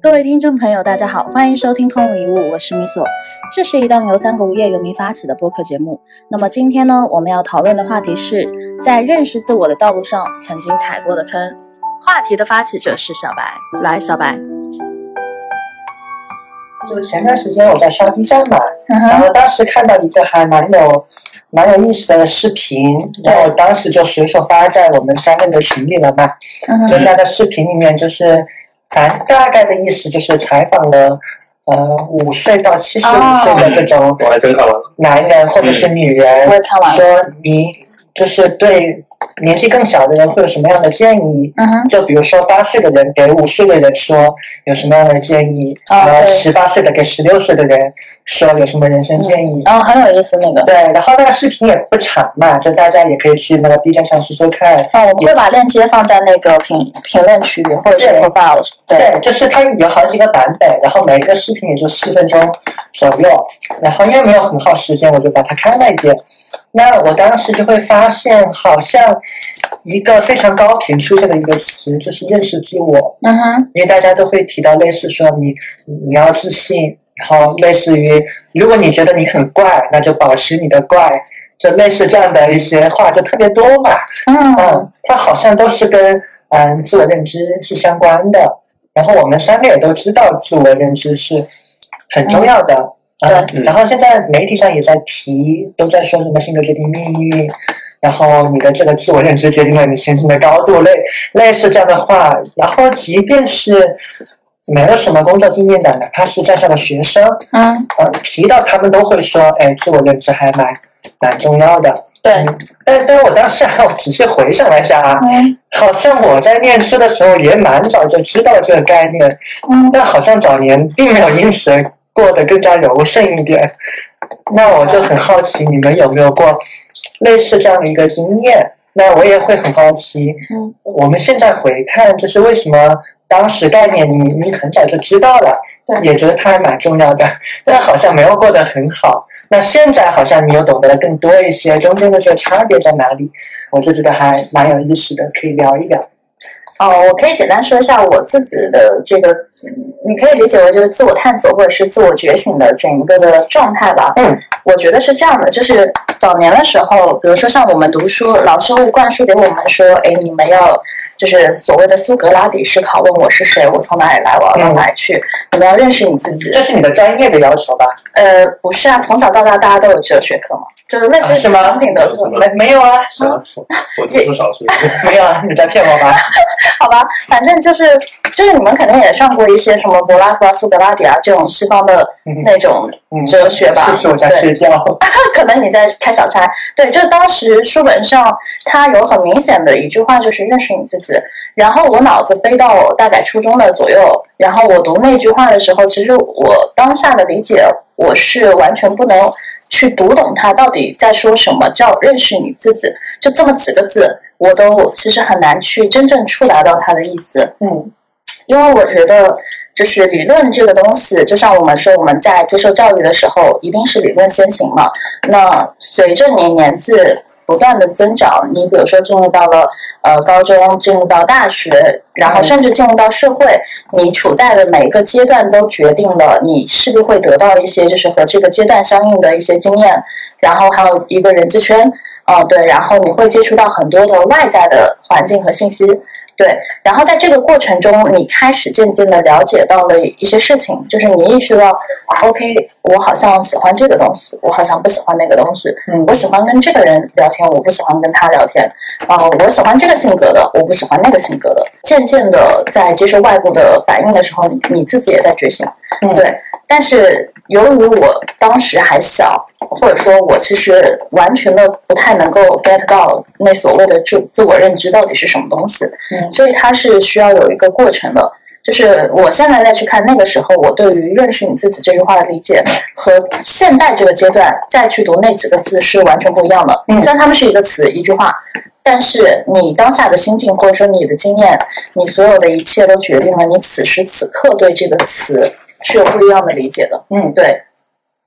各位听众朋友，大家好，欢迎收听《空无一物》，我是米索。这是一档由三个无业游民发起的播客节目。那么今天呢，我们要讨论的话题是在认识自我的道路上曾经踩过的坑。话题的发起者是小白，来，小白。就前段时间我在刷 B 站嘛，然后当时看到一个还蛮有蛮有意思的视频，然后当时就随手发在我们三个的群里了嘛。就那个视频里面就是。反大概的意思就是采访了，呃，五岁到七十五岁的这种我还真看完了，男人或者是女人，说你就是对年纪更小的人会有什么样的建议？嗯哼，就比如说八岁的人给五岁的人说有什么样的建议，啊然后十八岁的给十六岁的人说有什么人生建议。然后很有意思那个。对，然后那个视频也不长嘛，就大家也可以去那个 B 站上搜搜看。啊，我们会把链接放在那个评评论区里，或者是对 profile。对，对，就是它有好几个版本，然后每一个视频也就四分钟左右。然后因为没有很耗时间，我就把它看了一遍。那我当时就会发现，好像一个非常高频出现的一个词，就是认识自我。嗯哼，因为大家都会提到类似说你你要自信，然后类似于如果你觉得你很怪，那就保持你的怪，就类似这样的一些话就特别多嘛。嗯嗯，它好像都是跟嗯自我认知是相关的。然后我们三个也都知道自我认知是很重要的。嗯，对然后现在媒体上也在提，都在说什么性格决定命运，然后你的这个自我认知决定了你前进的高度，类类似这样的话。然后即便是没有什么工作经验的，哪怕是在校的学生，嗯，呃，提到他们都会说，哎，自我认知还蛮蛮重要的。对，但但我当时还我仔细回想了一下啊，嗯。好像我在念书的时候也蛮早就知道这个概念，嗯。但好像早年并没有因此过得更加柔顺一点。那我就很好奇，你们有没有过类似这样的一个经验？那我也会很好奇，嗯，我们现在回看，就是为什么当时概念你你很早就知道了，对也觉得它还蛮重要的，但好像没有过得很好。那现在好像你又懂得了更多一些，中间的这个差别在哪里？我就觉得还蛮有意思的，可以聊一聊。哦，我可以简单说一下我自己的这个，嗯你可以理解为就是自我探索或者是自我觉醒的整个的状态吧。嗯，我觉得是这样的，就是早年的时候，比如说像我们读书，老师会灌输给我们说，哎，你们要就是所谓的苏格拉底思考，问我是谁，我从哪里来，我要到哪里去，你们要认识你自己。这是你的专业的要求吧？呃，不是啊，从小到大大家都有哲学课嘛，就是类似啊是吗产品德课。没没有啊，是啊，我读书少数。没有啊，你在骗我吧？好吧，反正就是就是你们肯定也上过一些什么柏拉图啊、苏格拉底啊这种西方的嗯那种嗯，哲学吧。是是我在对睡觉。可能你在开小差。对，就是当时书本上它有很明显的一句话，就是认识你自己。然后我脑子飞到大概初中的左右，然后我读那句话的时候，其实我当下的理解，我是完全不能去读懂它到底在说什么，叫认识你自己，就这么几个字，我都其实很难去真正触达到它的意思。嗯因为我觉得，就是理论这个东西，就像我们说我们在接受教育的时候，一定是理论先行嘛。那随着你年纪不断的增长，你比如说进入到了呃高中，进入到大学，然后甚至进入到社会，你处在的每一个阶段都决定了你是不是会得到一些就是和这个阶段相应的一些经验，然后还有一个人际圈。哦，对，然后你会接触到很多的外在的环境和信息，对，然后在这个过程中，你开始渐渐的了解到了一些事情，就是你意识到，OK，我好像喜欢这个东西，我好像不喜欢那个东西，嗯我喜欢跟这个人聊天，我不喜欢跟他聊天，啊、我喜欢这个性格的，我不喜欢那个性格的。渐渐的在接受外部的反应的时候，你你自己也在觉醒，嗯对。但是由于我当时还小，或者说我其实完全的不太能够 get 到那所谓的自自我认知到底是什么东西，嗯所以它是需要有一个过程的。就是我现在再去看那个时候，我对于认识你自己这句话的理解，和现在这个阶段再去读那几个字是完全不一样的。嗯虽然它们是一个词一句话，但是你当下的心境或者说你的经验，你所有的一切都决定了你此时此刻对这个词是有不一样的理解的。嗯对。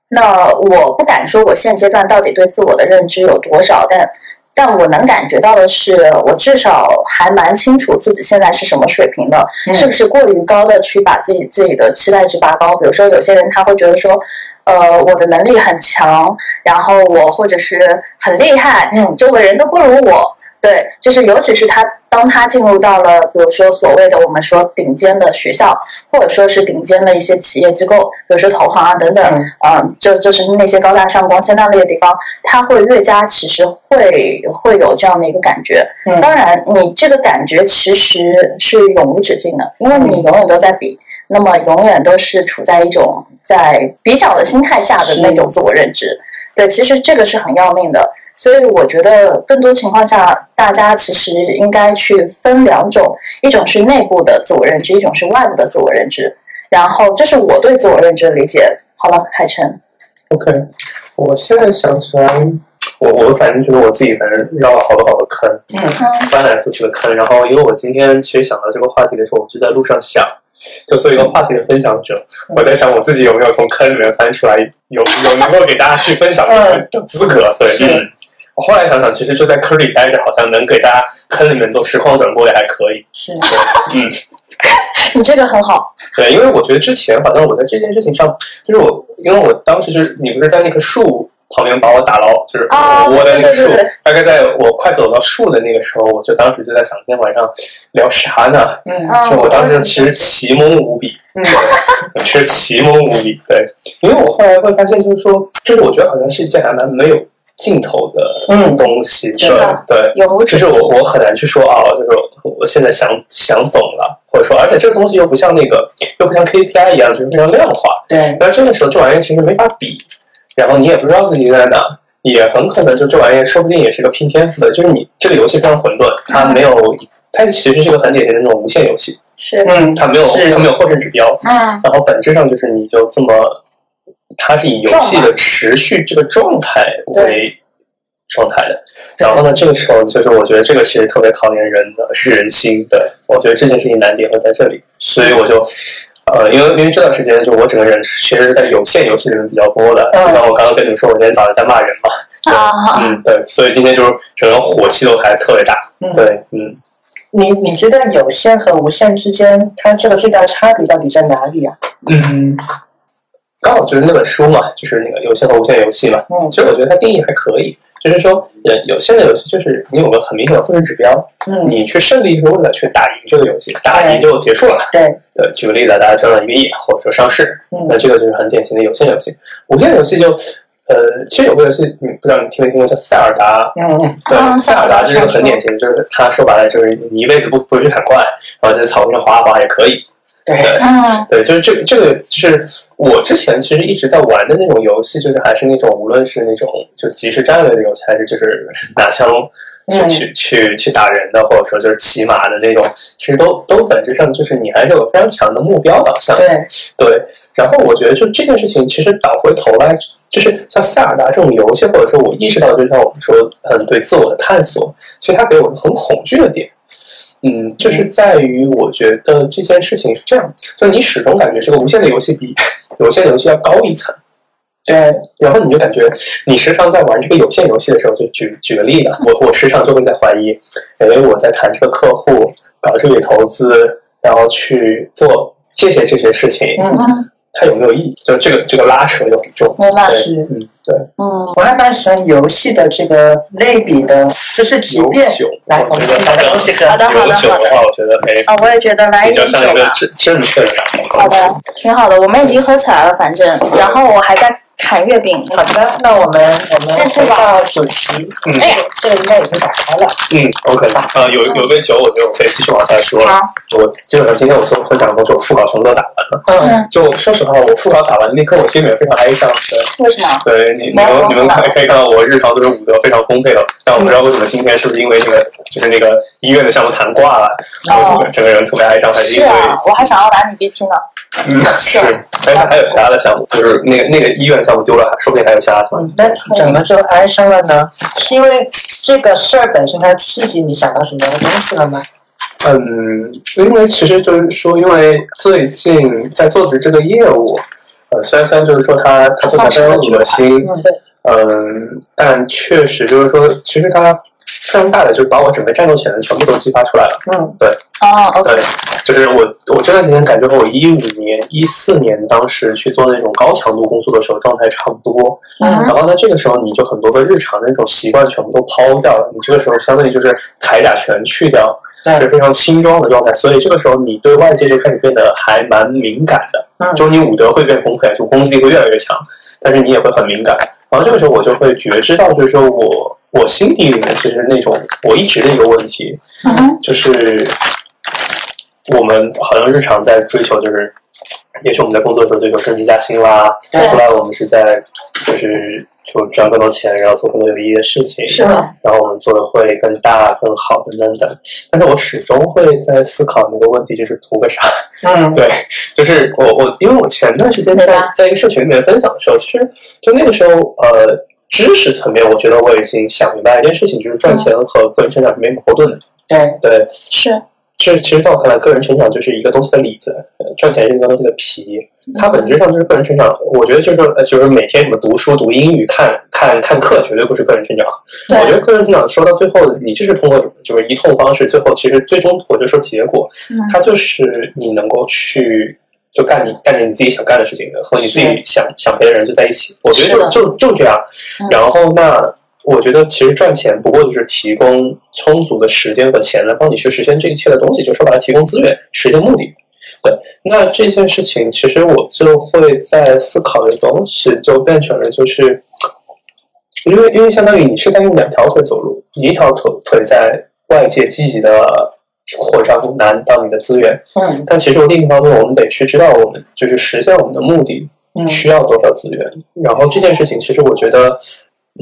那我不敢说我现阶段到底对自我的认知有多少，但但我能感觉到的是，我至少还蛮清楚自己现在是什么水平的，是不是过于高的去把自己自己的期待值拔高？比如说，有些人他会觉得说，呃，我的能力很强，然后我或者是很厉害，嗯，周围人都不如我。对，就是尤其是他，当他进入到了，比如说所谓的我们说顶尖的学校，或者说是顶尖的一些企业机构，比如说投行啊等等，嗯，就就是那些高大上、光鲜亮丽的地方，他会越加其实会会有这样的一个感觉。当然，你这个感觉其实是永无止境的，因为你永远都在比，那么永远都是处在一种在比较的心态下的那种自我认知。对，其实这个是很要命的。所以我觉得，更多情况下，大家其实应该去分两种，一种是内部的自我认知，一种是外部的自我认知。然后，这是我对自我认知的理解。好了，海晨。OK，我现在想起来，我我反正觉得我自己反正绕了好多好多坑，翻来覆去的坑。然后，因为我今天其实想到这个话题的时候，我就在路上想，就做一个话题的分享者。我在想我自己有没有从坑里面翻出来，有有能够给大家去分享的资格？对，嗯。我后来想想，其实就在坑里待着，好像能给大家坑里面做实况转播也还可以。是，嗯，你这个很好。对，因为我觉得之前好像我在这件事情上，就是我，因为我当时就是你不是在那棵树旁边把我打捞，就是我的那个树，大概在我快走到树的那个时候，我就当时就在想，今天晚上聊啥呢？嗯，就我当时其实奇懵无比，嗯，是奇懵无比。对，因为我后来会发现，就是说，就是我觉得好像是一件还蛮没有。镜头的东西，对。对，就是我我很难去说啊，就是我现在想想懂了，或者说，而且这个东西又不像那个，又不像 KPI 一样，就是非常量化。对，那这个时候这玩意儿其实没法比，然后你也不知道自己在哪，也很可能就这玩意儿说不定也是个拼天赋的，就是你这个游戏非常混沌，它没有，它其实是个很典型的那种无限游戏，是，嗯，它没有它没有获胜指标，嗯，然后本质上就是你就这么。它是以游戏的持续这个状态为状态的，然后呢，这个时候就是我觉得这个其实特别考验人的是人心。对。我觉得这件事情难点会在这里，所以我就呃，因为因为这段时间就我整个人其实是在有限游戏里面比较多的。就像我刚刚跟你说，我今天早上在骂人嘛，对，嗯，对，所以今天就是整个火气都还特别大。对，嗯，你你觉得有限和无限之间，它这个最大的差别到底在哪里啊？嗯。刚好就是那本书嘛，就是那个有限和无限游戏嘛。嗯，其实我觉得它定义还可以，就是说，呃，有限的游戏就是你有个很明显的获胜指标，嗯，你去胜利是为了去打赢这个游戏，打赢就结束了。对，对，举个例子，大家赚了一个亿，或者说上市，那这个就是很典型的有限游戏。无限游戏就，呃，其实有个游戏，你不知道你听没听过叫塞尔达？嗯，对，塞尔达这是个很典型的，就是他说白了就是你一辈子不不去砍怪，然后在草地上滑滑也可以。对，对，就是这这个，就是我之前其实一直在玩的那种游戏，就是还是那种无论是那种就即时战略的游戏，还是就是拿枪去去去去打人的，或者说就是骑马的那种，其实都都本质上就是你还是有非常强的目标导向。对对，然后我觉得就这件事情，其实倒回头来，就是像塞尔达这种游戏，或者说我意识到，就像我们说，嗯，对自我的探索，其实它给我很恐惧的点。嗯，就是在于我觉得这件事情是这样，就是你始终感觉这个无限的游戏比有限的游戏要高一层，对，然后你就感觉你时常在玩这个有限游戏的时候，就举举个例子，我我时常就会在怀疑，哎，我在谈这个客户，搞这笔投资，然后去做这些这些事情。它有没有意义？就这个这个拉扯就很重。明白。是，嗯，对。嗯，我还蛮喜欢游戏的这个类比的，就是即便来，我们拿个东西喝。好的，好的，好的。酒的话，我觉得哎。啊，我也觉得来一点酒吧。正正确的。好的，挺好的。我们已经喝起来了，反正，然后我还在。砍月饼。好的，那我们我们回到主题。嗯，这个应该已经打开了。嗯，OK。啊，有有杯酒，我觉得我可以继续往下说了。我基本上今天我所有分享的东西，我副稿全部都打完了。嗯。就说实话，我副稿打完那刻，我心里面非常哀伤。为什么？对你，你们你们可以可以看到，我日常都是武德非常丰沛的。但我不知道为什么今天是不是因为那个就是那个医院的项目谈挂了，然后整个人特别哀伤，还是因为？我还想要拿你 BP 呢。嗯，是。哎，还有其他的项目，就是那个那个医院项目丢了，说不定还有其他什么。那怎么就哀伤了呢？是因为这个事儿本身它刺激你想到什么东西了吗？嗯，因为其实就是说，因为最近在做的这个业务，呃，虽然虽然就是说他他做的非常恶心，嗯，但确实就是说，其实他非常大的，就是把我整个战斗潜能全部都激发出来了。嗯，对。哦，对，就是我我这段时间感觉和我一五年、一四年当时去做那种高强度工作的时候状态差不多。嗯。然后呢，这个时候你就很多的日常的那种习惯全部都抛掉了，你这个时候相当于就是铠甲全去掉。带着非常轻装的状态，所以这个时候你对外界就开始变得还蛮敏感的。嗯，就是你武德会变崩溃，就攻击力会越来越强，但是你也会很敏感。然后这个时候我就会觉知到，就是说我我心底里面其实那种我一直的一个问题，就是我们好像日常在追求，就是也许我们在工作的时候追求升职加薪啦，出来我们是在就是。就赚更多钱，然后做更多有意义的事情，是然后我们做的会更大、更好，等等等。但是我始终会在思考那个问题，就是图个啥？嗯，对，就是我我，因为我前段时间在在一个社群里面分享的时候，其实就那个时候，呃，知识层面，我觉得我已经想明白一件事情，就是赚钱和个人成长是没矛盾的。对对，是。是，其实在我看来，个人成长就是一个东西的里子，赚钱是一个东西的皮。它本质上就是个人成长。我觉得就是说，就是每天什么读书、读英语、看看看课，绝对不是个人成长。我觉得个人成长说到最后，你就是通过就是一通方式，最后其实最终我就说结果，它就是你能够去就干你干点你自己想干的事情，和你自己想想陪的人就在一起。我觉得就就就这样。然后那。我觉得其实赚钱不过就是提供充足的时间和钱来帮你去实现这一切的东西，就说白了，提供资源实现目的。对，那这件事情其实我就会在思考的东西就变成了，就是因为因为相当于你是在用两条腿走路，一条腿腿在外界积极的扩张拿到你的资源，嗯，但其实另一方面我们得去知道我们就是实现我们的目的需要多少资源，然后这件事情其实我觉得。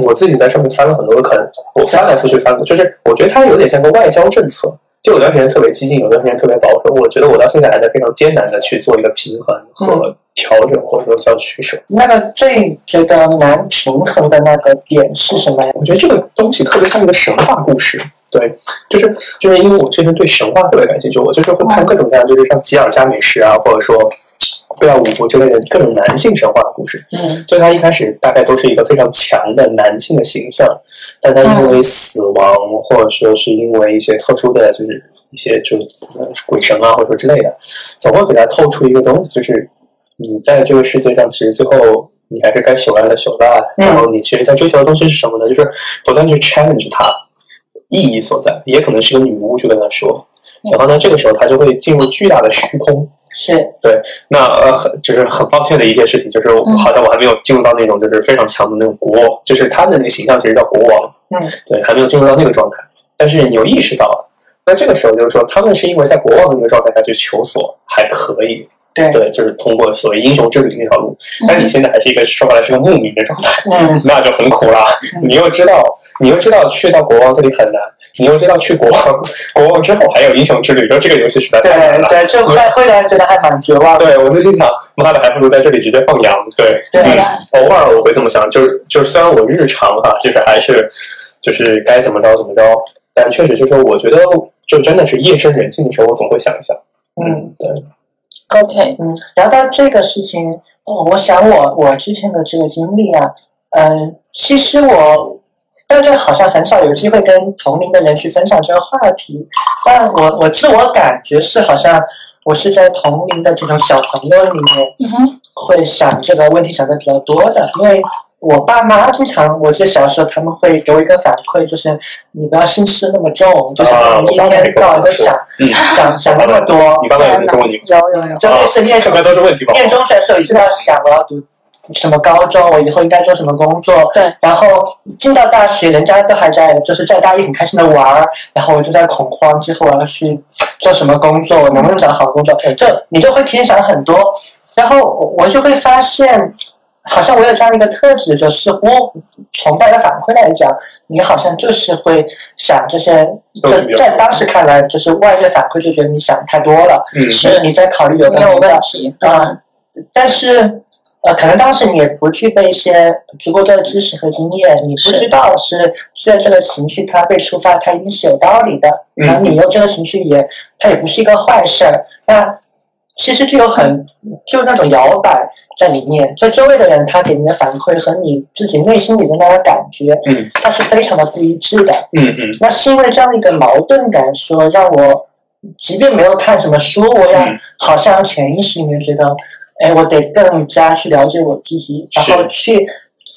我自己在上面翻了很多的坑，我翻来覆去翻，就是我觉得它有点像个外交政策，就有段时间特别激进，有段时间特别保守。我觉得我到现在还在非常艰难的去做一个平衡和调整，或者说叫取舍。那个最觉得难平衡的那个点是什么呀？我觉得这个东西特别像一个神话故事，对，就是就是因为我之前对神话特别感兴趣，我就是会看各种各样，就是像吉尔加美什啊，或者说。贝尔伍夫之类的各种男性神话的故事，嗯，就他一开始大概都是一个非常强的男性的形象，但他因为死亡，或者说是因为一些特殊的就是一些就鬼神啊，或者说之类的，总会给他透出一个东西，就是你在这个世界上，其实最后你还是该朽烂的朽烂，然后你其实在追求的东西是什么呢？就是不断去 challenge 他意义所在，也可能是个女巫去跟他说，然后呢，这个时候他就会进入巨大的虚空。是。对，那呃，很就是很抱歉的一件事情，就是好像我还没有进入到那种就是非常强的那种国，就是他的那个形象其实叫国王，嗯，对，还没有进入到那个状态。但是你又意识到了，那这个时候就是说，他们是因为在国王的那个状态下去求索还可以，对对，就是通过所谓英雄之旅那条路。但你现在还是一个说白了是个牧民的状态，嗯，那就很苦了。你又知道，你又知道去到国王这里很难。你又知道去国王国王之后还有英雄之旅，就这个游戏实在太难了。对，就会会让人觉得还蛮绝望。对，我就心想，妈的，还不如在这里直接放羊。对，对。偶尔我会这么想，就是就是，虽然我日常哈，就是还是就是该怎么着怎么着，但确实就是说，我觉得就真的是夜深人静的时候，我总会想一想。嗯，对。OK，嗯，聊到这个事情，我想我我之前的这个经历啊，嗯，其实我。但是好像很少有机会跟同龄的人去分享这个话题，但我我自我感觉是好像我是在同龄的这种小朋友里面，会想这个问题想的比较多的，因为我爸妈经常，我记得小时候他们会给我一个反馈，就是你不要心思那么重，就是你一天到晚都想想想那么多。你刚才有什么问题？有有有，就类似念什么都是问题吧？念中学的时候一定要想我要读。什么高中？我以后应该做什么工作？对。然后进到大学，人家都还在，就是在大一很开心的玩儿，然后我就在恐慌，之后我要去做什么工作？我能不能找好工作？这你就会提前想很多，然后我就会发现，好像我有这样一个特质，就似乎从大家反馈来讲，你好像就是会想这些，就在当时看来，就是外界反馈就觉得你想太多了，嗯，是你在考虑有没有问题啊，但是。呃，可能当时你也不具备一些足够多的知识和经验，你不知道是现在这个情绪它被触发，它一定是有道理的。然后你用这个情绪也，它也不是一个坏事儿。那其实就有很就那种摇摆，在里面，所以周围的人他给你的反馈和你自己内心里的那个感觉，嗯，它是非常的不一致的，嗯嗯。那是因为这样的一个矛盾感，说让我即便没有看什么书，我也好像潜意识里面觉得，哎，我得更加去了解我自己，然后去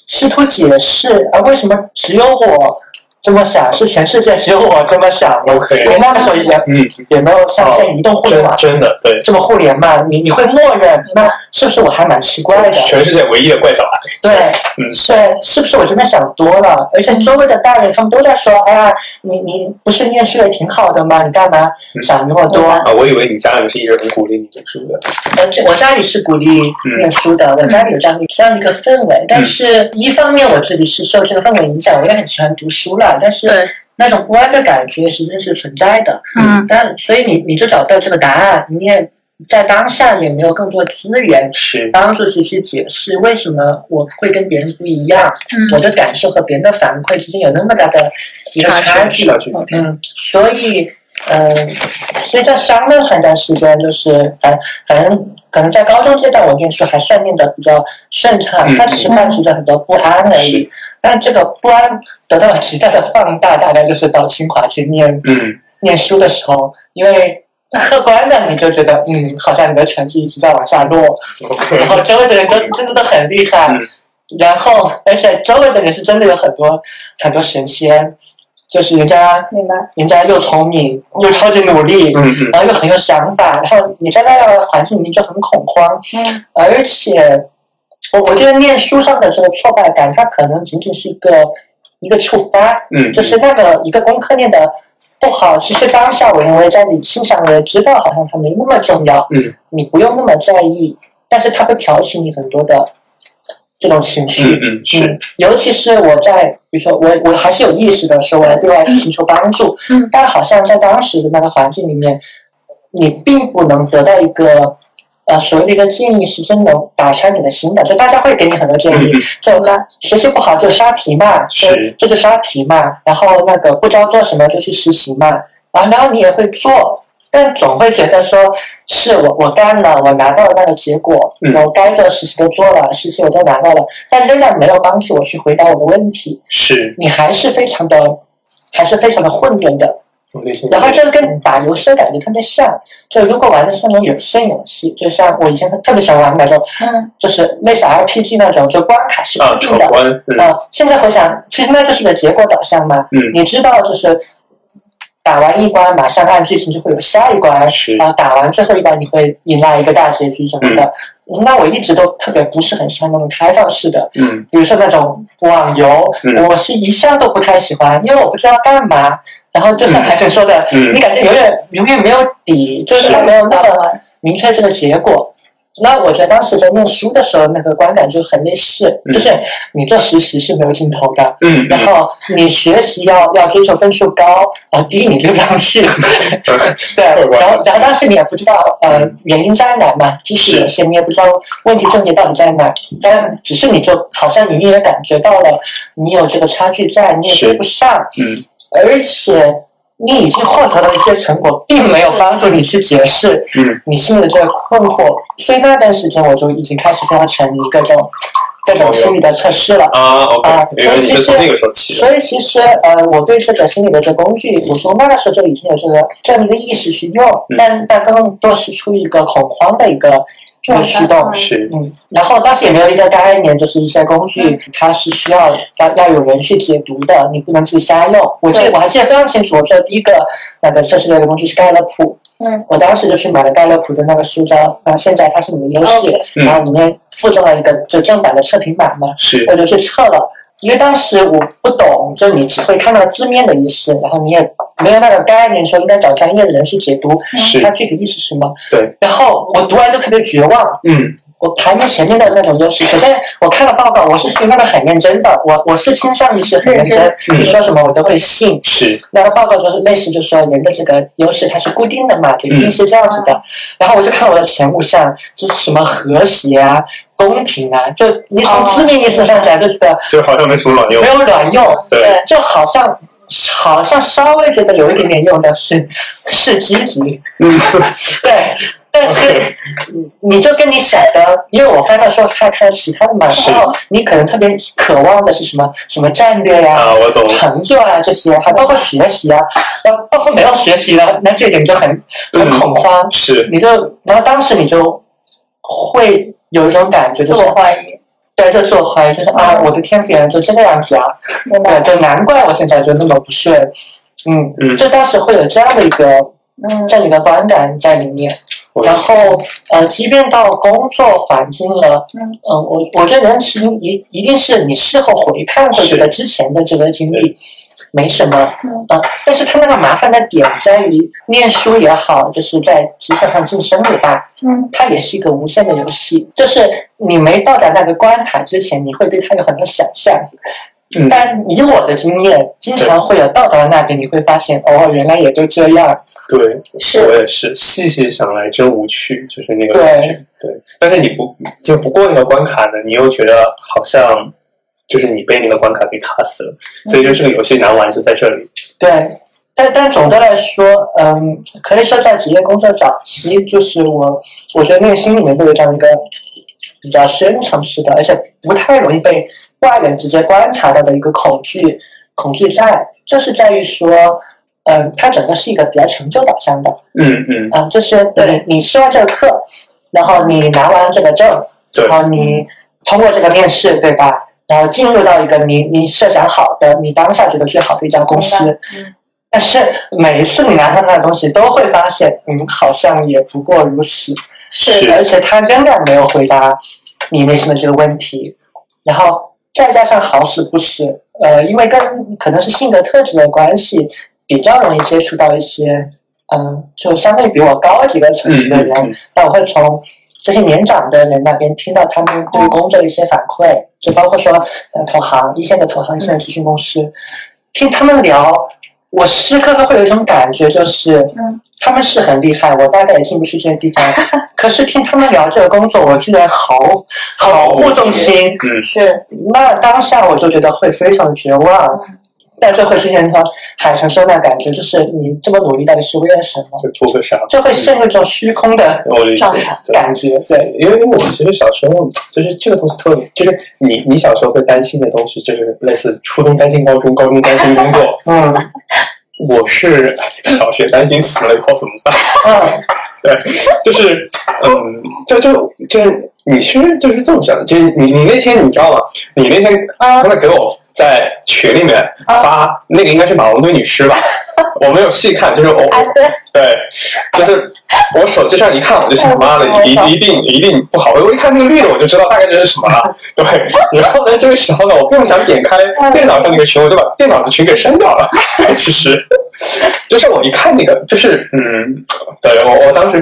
试图解释啊，为什么只有我。这么想是全世界只有我这么想，OK。因为那个时候也嗯也没有上线移动互联网真的对这么互联嘛，你你会默认那是不是我还蛮奇怪的？全世界唯一的怪小孩。对，嗯，对，是不是我真的想多了？而且周围的大人他们都在说，哎呀，你你不是念书也挺好的吗？你干嘛想那么多？啊，我以为你家里是一直很鼓励你读书的。呃，我家里是鼓励念书的，我家里有这样这样一个氛围。但是一方面我自己是受这个氛围影响，我也很喜欢读书了。但是那种不安的感觉实际是存在的，嗯，但所以你你就找到这个答案，你也在当下也没有更多资源去帮助自己解释为什么我会跟别人不一样，我的感受和别人的反馈之间有那么大的一个差距，嗯，所以。嗯，所以在上那很长时间，就是反反正可能在高中阶段，我念书还算念的比较顺畅，它只是伴随着很多不安而已。但这个不安得到了极大的放大，大概就是到清华去念念书的时候，因为客观的你就觉得，嗯，好像你的成绩一直在往下落，然后周围的人都真的都很厉害，然后而且周围的人是真的有很多很多神仙。就是人家，人家又聪明又超级努力，然后又很有想法，然后你在那样的环境里面就很恐慌，而且我我觉得念书上的这个挫败感，它可能仅仅是一个一个触发，就是那个一个功课念的不好，其实当下我认为在你心上也知道，好像它没那么重要，你不用那么在意，但是它会挑起你很多的。这种情绪，嗯是，尤其是我在，比如说我我还是有意识的说我来对外去寻求帮助，嗯，但好像在当时的那个环境里面，你并不能得到一个呃所谓的一个建议是真能打开你的心的，就大家会给你很多建议，就学习不好就刷题嘛，是，这就刷题嘛，然后那个不知道做什么就去实习嘛，然后然后你也会做。但总会觉得说，是我我干了，我拿到了那个结果，我该做的事情都做了，事情我都拿到了，但仍然没有帮助我去回答我的问题。是，你还是非常的，还是非常的混沌的。然后这个跟打游戏的感觉特别像，就如果玩的是那种有线游戏，就像我以前特别喜欢玩那种，嗯，就是类似 RPG 那种，就关卡是固定的。啊，现在回想，其实那就是个结果导向嘛。嗯，你知道就是。打完一关，马上按剧情就会有下一关，然后打完最后一关，你会迎来一个大结局什么的。那我一直都特别不是很喜欢那种开放式的，嗯，比如说那种网游，我是一向都不太喜欢，因为我不知道干嘛。然后就像海飞说的，你感觉永远永远没有底，就是没有那么明确这个结果。那我觉得当时在念书的时候，那个观感就很类似，就是你做实习是没有尽头的，嗯，然后你学习要要追求分数高，然后低你就不上去，对，然后然后当时你也不知道呃原因在哪嘛，即使有些你也不知道问题症结到底在哪，但只是。你就好像隐隐的感觉到了你有这个差距在，你也追不上，嗯，而且。你已经获得了一些成果，并没有帮助你去解释你心里的这个困惑，所以那段时间我就已经开始非常沉迷各种各种心理的测试了啊。啊，所以其实所以其实呃，我对这个心理的这工具，我从那个时候就已经有这个这样一个意识去用，但但更多是出于一个恐慌的一个。这个驱动是，嗯，然后当时也没有一个概念，就是一些工具，它是需要要要有人去解读的，你不能自己瞎用。我记得我还记得非常清楚，我做第一个那个测试类的工具是盖勒普，嗯，我当时就去买了盖勒普的那个书章，那，现在它是你的优势，然后里面附赠了一个就正版的测评版嘛，是，我就去测了。因为当时我不懂，就你只会看到字面的意思，然后你也没有那个概念，说应该找专业的人去解读它具体意思是什么。对。然后我读完就特别绝望。嗯。我排名前面的那种优势，首先我看了报告，我是属于那个很认真的，我我是倾向于是很认真，你说什么我都会信。是。那个报告就是类似，就是说人的这个优势它是固定的嘛，就一定是这样子的。然后我就看我的前五项，就是什么和谐啊。公平啊，就你从字面意思上讲，就是就好像没什么卵用，没有卵用，对，就好像好像稍微觉得有一点点用的是是积极，嗯，对，但是你就跟你想的，因为我翻的时候看看其他的嘛，然后你可能特别渴望的是什么什么战略呀、成就啊这些，还包括学习啊，呃，包括没有学习了，那这点就很很恐慌。是，你就然后当时你就会有一种感觉，自我怀疑。对，就自我怀疑，就是啊，我的天赋原来就这个样子啊，对，就难怪我现在就那么不顺，嗯。嗯，就当时会有这样的一个嗯。这样一个观感在里面，然后呃，即便到工作环境了，嗯嗯，我我觉得人是一一定是你事后回看会觉得之前的这个经历。没什么，嗯，但是他那个麻烦的点在于，念书也好，就是在职场上晋升也罢，嗯，它也是一个无限的游戏。就是你没到达那个关卡之前，你会对它有很多想象，嗯，但以我的经验，经常会有到达那边，你会发现，哦，原来也就这样。对，是我也是，细细想来真无趣，就是那个感觉。对，但是你不就不过那个关卡呢？你又觉得好像。就是你被那个关卡给卡死了，所以就这个游戏难玩就在这里。对，但但总的来说，嗯，可以说在职业工作早期，就是我，我觉得内心里面都有这样一个比较深层次的，而且不太容易被外人直接观察到的一个恐惧，恐惧在，就是在于说，嗯，它整个是一个比较成就导向的。嗯嗯。啊，就是你你上完这个课，然后你拿完这个证，然后你通过这个面试，对吧？然后进入到一个你你设想好的、你当下觉得最好的一家公司，但是每一次你拿上那个东西，都会发现，嗯，好像也不过如此。是，而且他仍然没有回答你内心的这个问题。然后再加上好死不死，呃，因为跟可能是性格特质的关系，比较容易接触到一些，嗯，就相对比我高几个层级的人，那我会从。这些年长的人那边听到他们对于工作的一些反馈，就包括说，呃，同行一线的同行、一线的咨询公司，听他们聊，我时刻都会有一种感觉，就是，嗯，他们是很厉害，我大概也进不去这些地方，可是听他们聊这个工作，我居然毫毫不动心，嗯，是，那当下我就觉得会非常绝望。但是会出现说海城收纳感觉，就是你这么努力到底是为了什么？就图个啥？就会陷入一种虚空的状态感觉。对，因为因为我们其实小时候就是这个东西特别，就是你你小时候会担心的东西，就是类似初中担心高中，高中担心工作。嗯，我是小学担心死了以后怎么办？嗯，对，就是嗯，就就就是你其实就是这么想的，就是你你那天你知道吗？你那天刚才给我。在群里面发那个应该是马龙堆女尸吧，我没有细看，就是我对对，就是我手机上一看我就想 妈的一一定一定不好，我一看那个绿的我就知道大概这是什么了，对，然后呢这个时候呢我不用想点开电脑上那个群，我就把电脑的群给删掉了，其实就是我一看那个就是嗯，对我我当时。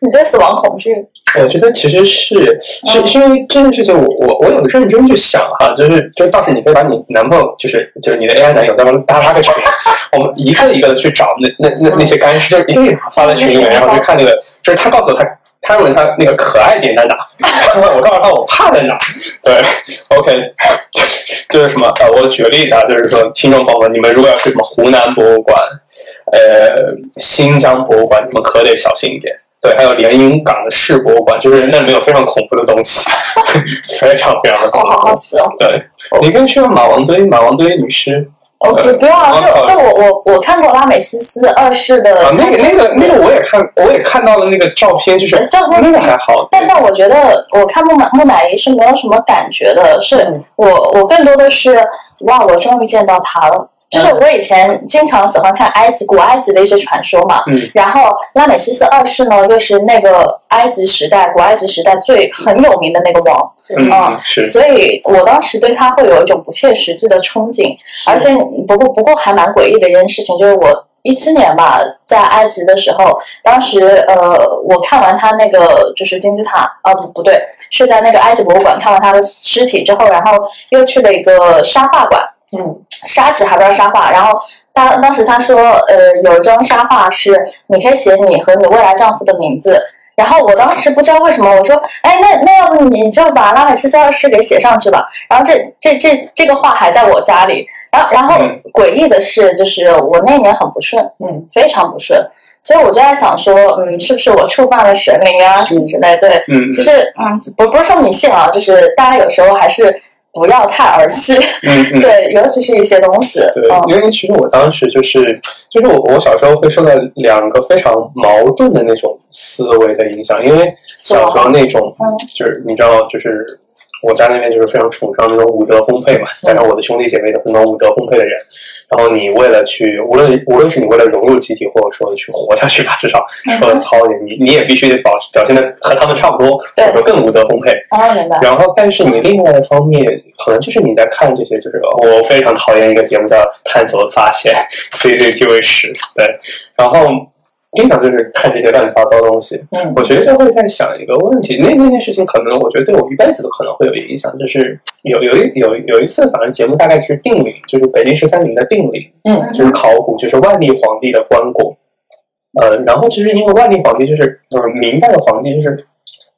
你对死亡恐惧？我觉得其实是是是因为这件事情，我我我有认真去想哈，就是就到时你可以把你男朋友，就是就是你的 AI 男友，咱们大家拉个群，我们一个一个的去找那那那那些干尸，就一定发在群里面，然后去看那个，就是他告诉我他他问他那个可爱点在哪，我告诉他我怕在哪，对，OK，就是什么呃，我举个例子啊，就是说听众朋友们，你们如果要去什么湖南博物馆，呃，新疆博物馆，你们可得小心一点。对，还有连云港的市博物馆，就是那里面有非常恐怖的东西，非常非常的恐怖。好好吃哦。对，你可以去马王堆，马王堆女尸。哦，不不用啊，就就我我我看过拉美西斯二世的。啊，那个那个那个我也看，我也看到了那个照片，就是照片那个还好。但但我觉得我看木乃木乃伊是没有什么感觉的，是我我更多的是哇，我终于见到他了。就是我以前经常喜欢看埃及古埃及的一些传说嘛，然后拉美西斯二世呢又是那个埃及时代古埃及时代最很有名的那个王，嗯，是，所以我当时对他会有一种不切实际的憧憬，而且不过不过还蛮诡异的一件事情，就是我一七年吧在埃及的时候，当时呃我看完他那个就是金字塔，啊不不对，是在那个埃及博物馆看完他的尸体之后，然后又去了一个沙画馆。嗯，砂纸还不知道沙画，然后当当时他说，呃，有一张沙画是你可以写你和你未来丈夫的名字，然后我当时不知道为什么，我说，哎，那那要不你就把拉美西斯二世给写上去吧，然后这这这这个画还在我家里，然后然后诡异的是，就是我那年很不顺，嗯，非常不顺，所以我就在想说，嗯，是不是我触犯了神灵啊什么之类？对，嗯，其实嗯，不不是说迷信啊，就是大家有时候还是。不要太儿戏，嗯，对，尤其是一些东西，对，因为其实我当时就是，就是我我小时候会受到两个非常矛盾的那种思维的影响，因为小时候那种，就是你知道，就是。我家那边就是非常崇尚那种武德烘焙嘛，加上我的兄弟姐妹都是那种武德烘焙的人，然后你为了去，无论无论是你为了融入集体，或者说去活下去吧，至少说的糙一点，你你也必须得保表现的和他们差不多，或者说更武德烘焙。哦，明白。然后，但是你另外一方面，可能就是你在看这些，就是我非常讨厌一个节目叫《探索发现》，CCTV 十，对，然后。经常就是看这些乱七八糟的东西，嗯，我觉得会在想一个问题，那那件事情可能我觉得对我一辈子都可能会有影响，就是有有一有有一次，反正节目大概就是定理，就是北京十三陵的定理，嗯，就是考古，就是万历皇帝的棺椁，呃，然后其实因为万历皇帝就是呃明代的皇帝，就是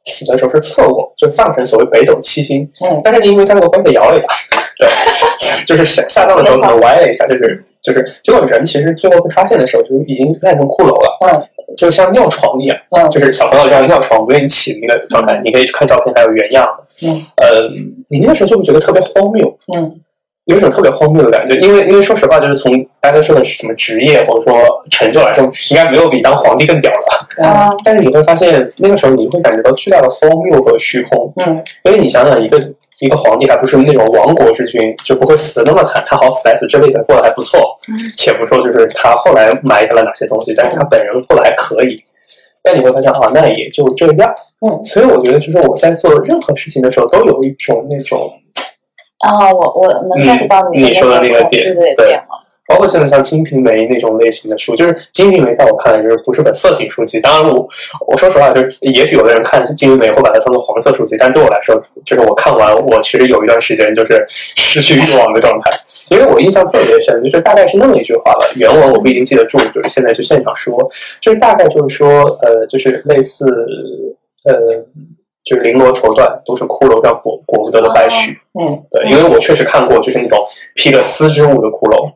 死的时候是侧卧，就葬成所谓北斗七星，嗯，但是因为他那个棺材摇了一下，对，就是下下葬的时候可能歪了一下，就是。就是，结果人其实最后被发现的时候，就已经烂成骷髅了。嗯，就像尿床一样。嗯，就是小朋友像尿床不愿意起那个状态，你可以去看照片，还有原样的。嗯，呃，你那个时候就会觉得特别荒谬。嗯，有一种特别荒谬的感觉，因为因为说实话，就是从大家说的是什么职业或者说成就来说，应该没有比当皇帝更屌了。啊，但是你会发现，那个时候你会感觉到巨大的荒谬和虚空。嗯，因为你想想一个。一个皇帝还不是那种亡国之君，就不会死的那么惨。他好死来死，这辈子过得还不错。且不说就是他后来埋下了哪些东西，但是他本人过得还可以。但你会发现啊，那也就这样。嗯，所以我觉得就是我在做任何事情的时候，都有一种那种啊，我我能 get 到你说的那个点，对。包括现在像《金瓶梅》那种类型的书，就是《金瓶梅》在我看来就是不是本色情书籍。当然，我我说实话，就是也许有的人看《金瓶梅》会把它当做黄色书籍，但对我来说，就是我看完，我其实有一段时间就是失去欲望的状态，因为我印象特别深，就是大概是那么一句话了，原文我不一定记得住，就是现在去现场说，就是大概就是说，呃，就是类似，呃，就是绫罗绸缎都是骷髅，让裹裹不得的败絮。嗯，对，因为我确实看过，就是那种披着丝织物的骷髅。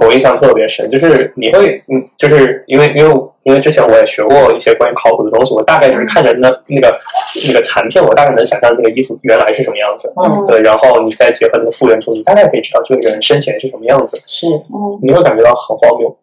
我印象特别深，就是你会，嗯，就是因为因为因为之前我也学过一些关于考古的东西，我大概就是看着那那个那个残片，我大概能想象那个衣服原来是什么样子。嗯，对，然后你再结合那个复原图，你大概可以知道这个人生前是什么样子。是，嗯，你会感觉到很荒谬。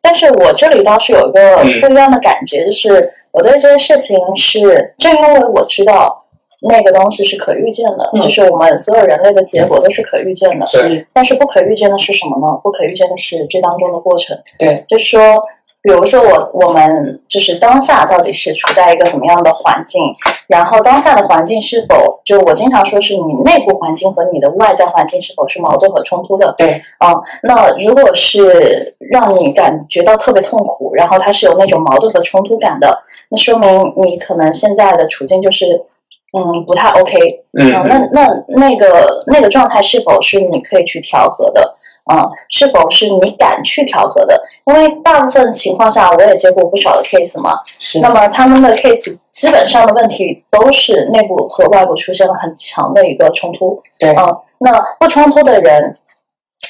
但是我这里倒是有一个不一样的感觉，就是我对这件事情是正因为我知道。那个东西是可预见的，就是我们所有人类的结果都是可预见的。是，但是不可预见的是什么呢？不可预见的是这当中的过程。对，就是说，比如说我我们就是当下到底是处在一个怎么样的环境，然后当下的环境是否就我经常说是你内部环境和你的外在环境是否是矛盾和冲突的？对，啊，那如果是让你感觉到特别痛苦，然后它是有那种矛盾和冲突感的，那说明你可能现在的处境就是。嗯，不太 OK。嗯，那那那个那个状态是否是你可以去调和的？啊，是否是你敢去调和的？因为大部分情况下，我也接过不少的 case 嘛。是。那么他们的 case 基本上的问题都是内部和外部出现了很强的一个冲突。对。啊，那不冲突的人，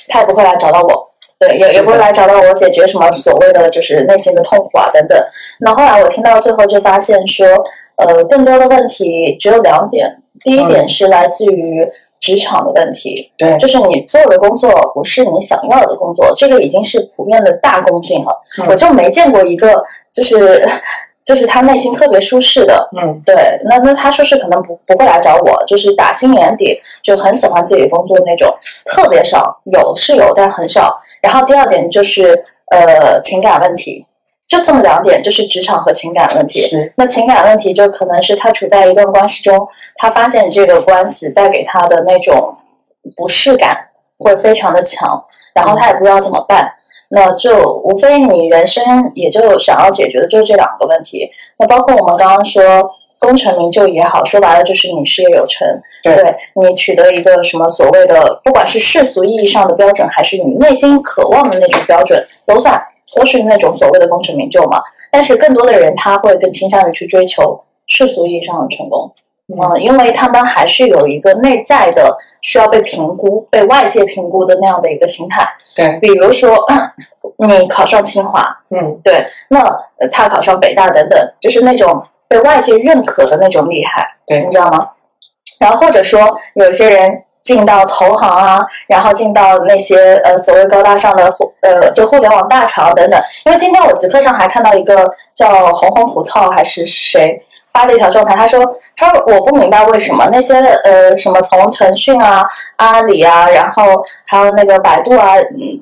他也不会来找到我。对，也也不会来找到我解决什么所谓的就是内心的痛苦啊等等。那后来我听到最后就发现说。呃，更多的问题只有两点。第一点是来自于职场的问题，对，就是你做的工作不是你想要的工作，这个已经是普遍的大共性了。我就没见过一个，就是就是他内心特别舒适的，嗯，对，那那他舒适可能不不会来找我，就是打心眼底就很喜欢自己工作那种，特别少，有是有，但很少。然后第二点就是呃情感问题。就这么两点，就是职场和情感问题。是，那情感问题就可能是他处在一段关系中，他发现这个关系带给他的那种不适感会非常的强，然后他也不知道怎么办。那就无非你人生也就想要解决的就是这两个问题。那包括我们刚刚说功成名就也好，说白了就是你事业有成，对你取得一个什么所谓的，不管是世俗意义上的标准，还是你内心渴望的那种标准，都算。都是那种所谓的功成名就嘛，但是更多的人他会更倾向于去追求世俗意义上的成功。嗯，因为他们还是有一个内在的需要被评估、被外界评估的那样的一个心态。对，比如说 你考上清华，嗯，对，那他考上北大等等，就是那种被外界认可的那种厉害，对，你知道吗？然后或者说有些人进到投行啊，然后进到那些呃所谓高大上的互呃就互联网大厂等等。因为今天我极客上还看到一个叫红红葡萄还是谁。发的一条状态，他说：“他说我不明白为什么那些呃什么从腾讯啊、阿里啊，然后还有那个百度啊，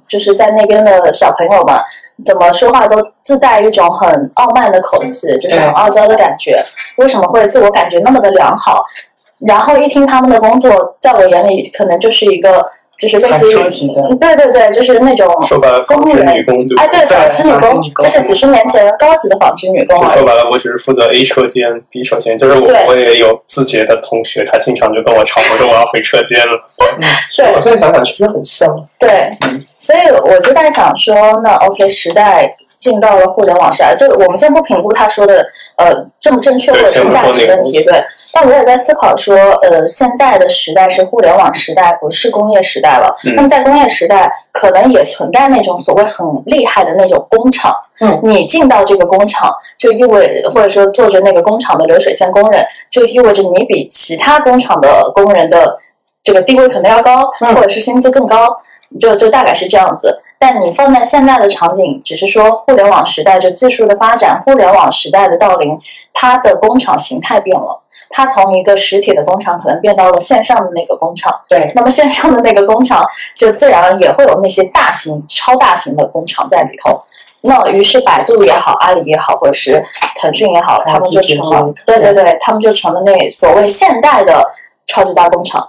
就是在那边的小朋友们，怎么说话都自带一种很傲慢的口气，就是很傲娇的感觉。为什么会自我感觉那么的良好？然后一听他们的工作，在我眼里可能就是一个。”就是类似于，对对对，就是那种公务员，哎，对，纺织女工，就是几十年前高级的纺织女工。说白了，我只是负责 A 车间、B 车间，就是我我也有字节的同学，他经常就跟我吵，我说我要回车间了。对，我现在想想，其实很像。对，所以我就在想说，那 OK 时代。进到了互联网时代，就我们先不评估他说的呃正不正确或者是价值问题，对。但我也在思考说，呃，现在的时代是互联网时代，不是工业时代了。那么在工业时代，可能也存在那种所谓很厉害的那种工厂。嗯。你进到这个工厂，就意味或者说做着那个工厂的流水线工人，就意味着你比其他工厂的工人的这个地位可能要高，或者是薪资更高。就就大概是这样子。但你放在现在的场景，只是说互联网时代就技术的发展，互联网时代的到临，它的工厂形态变了，它从一个实体的工厂可能变到了线上的那个工厂。对，那么线上的那个工厂就自然也会有那些大型、超大型的工厂在里头。那于是百度也好，阿里也好，或者是腾讯也好，他们就成了，对对对，他们就成了那所谓现代的超级大工厂。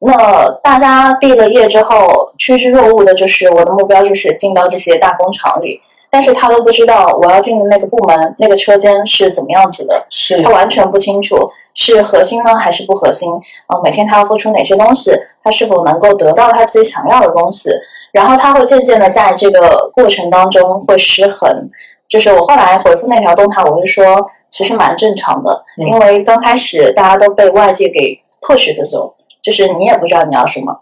那大家毕了业之后趋之若鹜的就是我的目标就是进到这些大工厂里，但是他都不知道我要进的那个部门那个车间是怎么样子的，是他完全不清楚是核心呢还是不核心啊？每天他要付出哪些东西？他是否能够得到他自己想要的东西？然后他会渐渐的在这个过程当中会失衡。就是我后来回复那条动态，我就说其实蛮正常的，因为刚开始大家都被外界给迫使着走。就是你也不知道你要什么，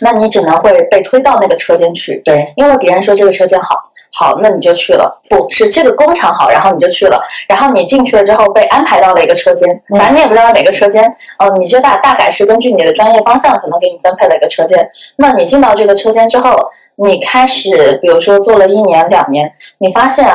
那你只能会被推到那个车间去。对，因为别人说这个车间好，好，那你就去了。不是这个工厂好，然后你就去了。然后你进去了之后被安排到了一个车间，反正你也不知道哪个车间。哦，你就大大概是根据你的专业方向，可能给你分配了一个车间。那你进到这个车间之后，你开始，比如说做了一年两年，你发现，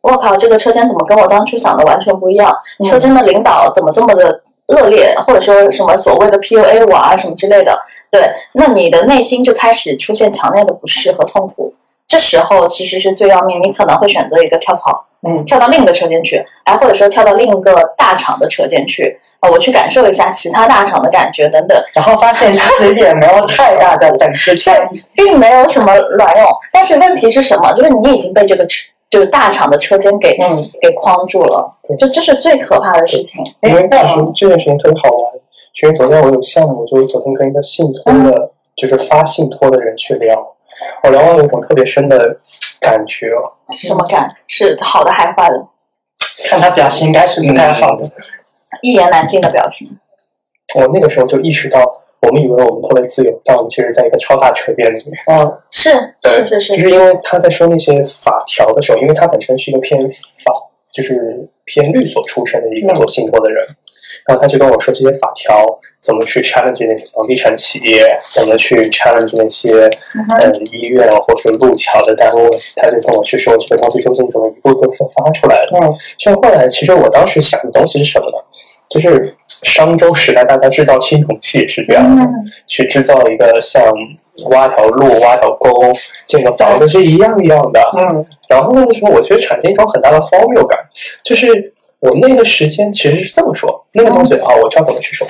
我靠，这个车间怎么跟我当初想的完全不一样？车间的领导怎么这么的？恶劣，或者说什么所谓的 PUA 我啊什么之类的，对，那你的内心就开始出现强烈的不适和痛苦。这时候其实是最要命，你可能会选择一个跳槽，嗯，跳到另一个车间去，哎，或者说跳到另一个大厂的车间去，啊，我去感受一下其他大厂的感觉等等，然后发现其实也没有太大的本事，对，并没有什么卵用。但是问题是什么？就是你已经被这个车。就是大厂的车间给嗯给框住了，就这是最可怕的事情。因为其实这件事情特别好玩，其实昨天我有项目，就是昨天跟一个信托的，就是发信托的人去聊，我聊到了一种特别深的感觉。什么感？是好的还是坏的？看他表情，应该是不太好的，一言难尽的表情。我那个时候就意识到。我们以为我们特别自由，但我们其实在一个超大车间里面。嗯，是，是是是。就是因为他在说那些法条的时候，因为他本身是一个偏法，就是偏律所出身的一个做信托的人，然后他就跟我说这些法条怎么去 challenge 那些房地产企业，怎么去 challenge 那些嗯医院或者路桥的单位，他就跟我去说这个东西究竟怎么一步一步发出来的。嗯，像后来，其实我当时想的东西是什么呢？就是商周时代，大家制造青铜器也是这样的，去制造一个像挖条路、挖条沟、建个房子是一样一样的。嗯，然后那个时候，我觉得产生一种很大的荒谬感，就是我那个时间其实是这么说，那个东西啊，我知道怎么去说，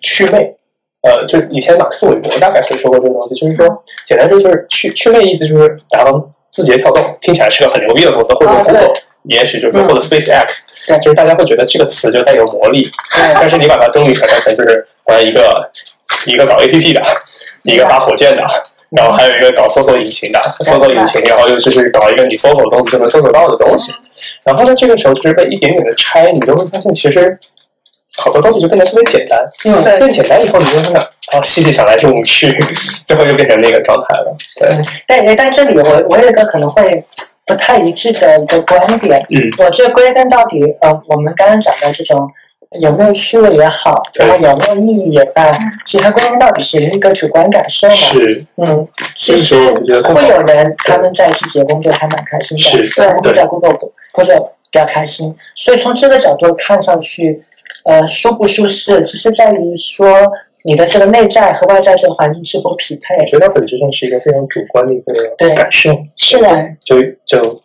祛魅。呃，就以前马克思韦伯大概会说过这个东西，就是说，简单说就是祛祛魅意思就是，然后字节跳动听起来是个很牛逼的公司，或者 Google。也许就是或者 Space X，对，就是大家会觉得这个词就带有魔力，但是你把它中立想象成就是呃一个一个搞 A P P 的，一个发火箭的，然后还有一个搞搜索引擎的，搜索引擎，然后又就是搞一个你搜索东西就能搜索到的东西，然后呢，这个时候就是被一点点的拆，你就会发现其实好多东西就变得特别简单。嗯，对，变简单以后，你就看到，哦，细细想来就无趣，最后就变成那个状态了。对，但但这里我我有一个可能会不太一致的一个观点。嗯，我这归根到底，呃，我们刚刚讲的这种。有没有趣味也好，然后有没有意义也罢，其实归根到底是一个主观感受嘛。是，嗯，其实会有人他们在季节工作还蛮开心的，对，或者工作或者比较开心。所以从这个角度看上去，呃，舒不舒适，其实在于说你的这个内在和外在这个环境是否匹配。我觉得本质上是一个非常主观的一个感受。是的，就就。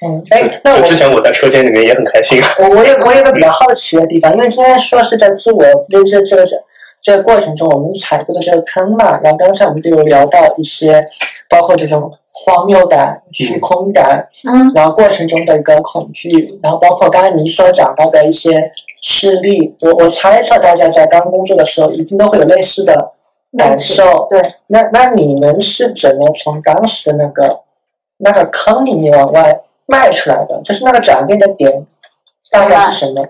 嗯，哎，那我之前我在车间里面也很开心。我我有我有个比较好奇的地方，因为今天说是在自我认知这个这这个过程中，我们踩过的这个坑嘛。然后刚才我们就有聊到一些，包括这种荒谬感、虚空感，嗯，然后过程中的一个恐惧，然后包括刚才您所讲到的一些事例，我我猜测大家在刚工作的时候，一定都会有类似的感受。对，那那你们是怎么从当时的那个那个坑里面往外？迈出来的，就是那个转变的点，大概是什么？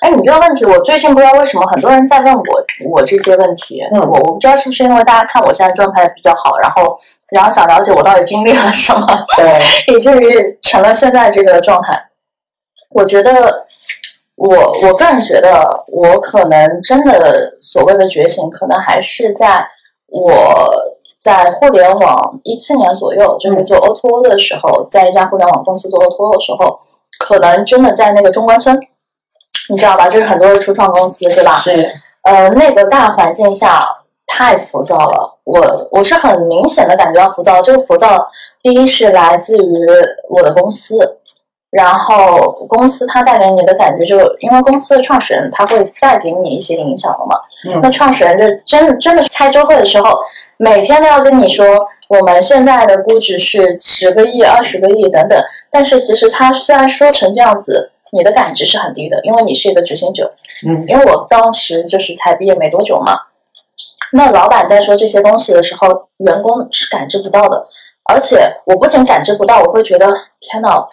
哎，你这个问题，我最近不知道为什么很多人在问我我这些问题。嗯，我我不知道是不是因为大家看我现在状态比较好，然后然后想了解我到底经历了什么，对，以至于成了现在这个状态。我觉得，我我个人觉得，我可能真的所谓的觉醒，可能还是在我。在互联网一七年左右，就是做 O to O 的时候，在一家互联网公司做 O to O 的时候，可能真的在那个中关村，你知道吧？就是很多的初创公司，对吧？是。呃，那个大环境下太浮躁了，我我是很明显的感觉到浮躁。这个浮躁，第一是来自于我的公司，然后公司它带给你的感觉，就因为公司的创始人他会带给你一些影响的嘛。嗯。那创始人就真真的是开周会的时候。每天都要跟你说，我们现在的估值是十个亿、二十个亿等等。但是其实他虽然说成这样子，你的感知是很低的，因为你是一个执行者。嗯，因为我当时就是才毕业没多久嘛。那老板在说这些东西的时候，员工是感知不到的。而且我不仅感知不到，我会觉得天呐，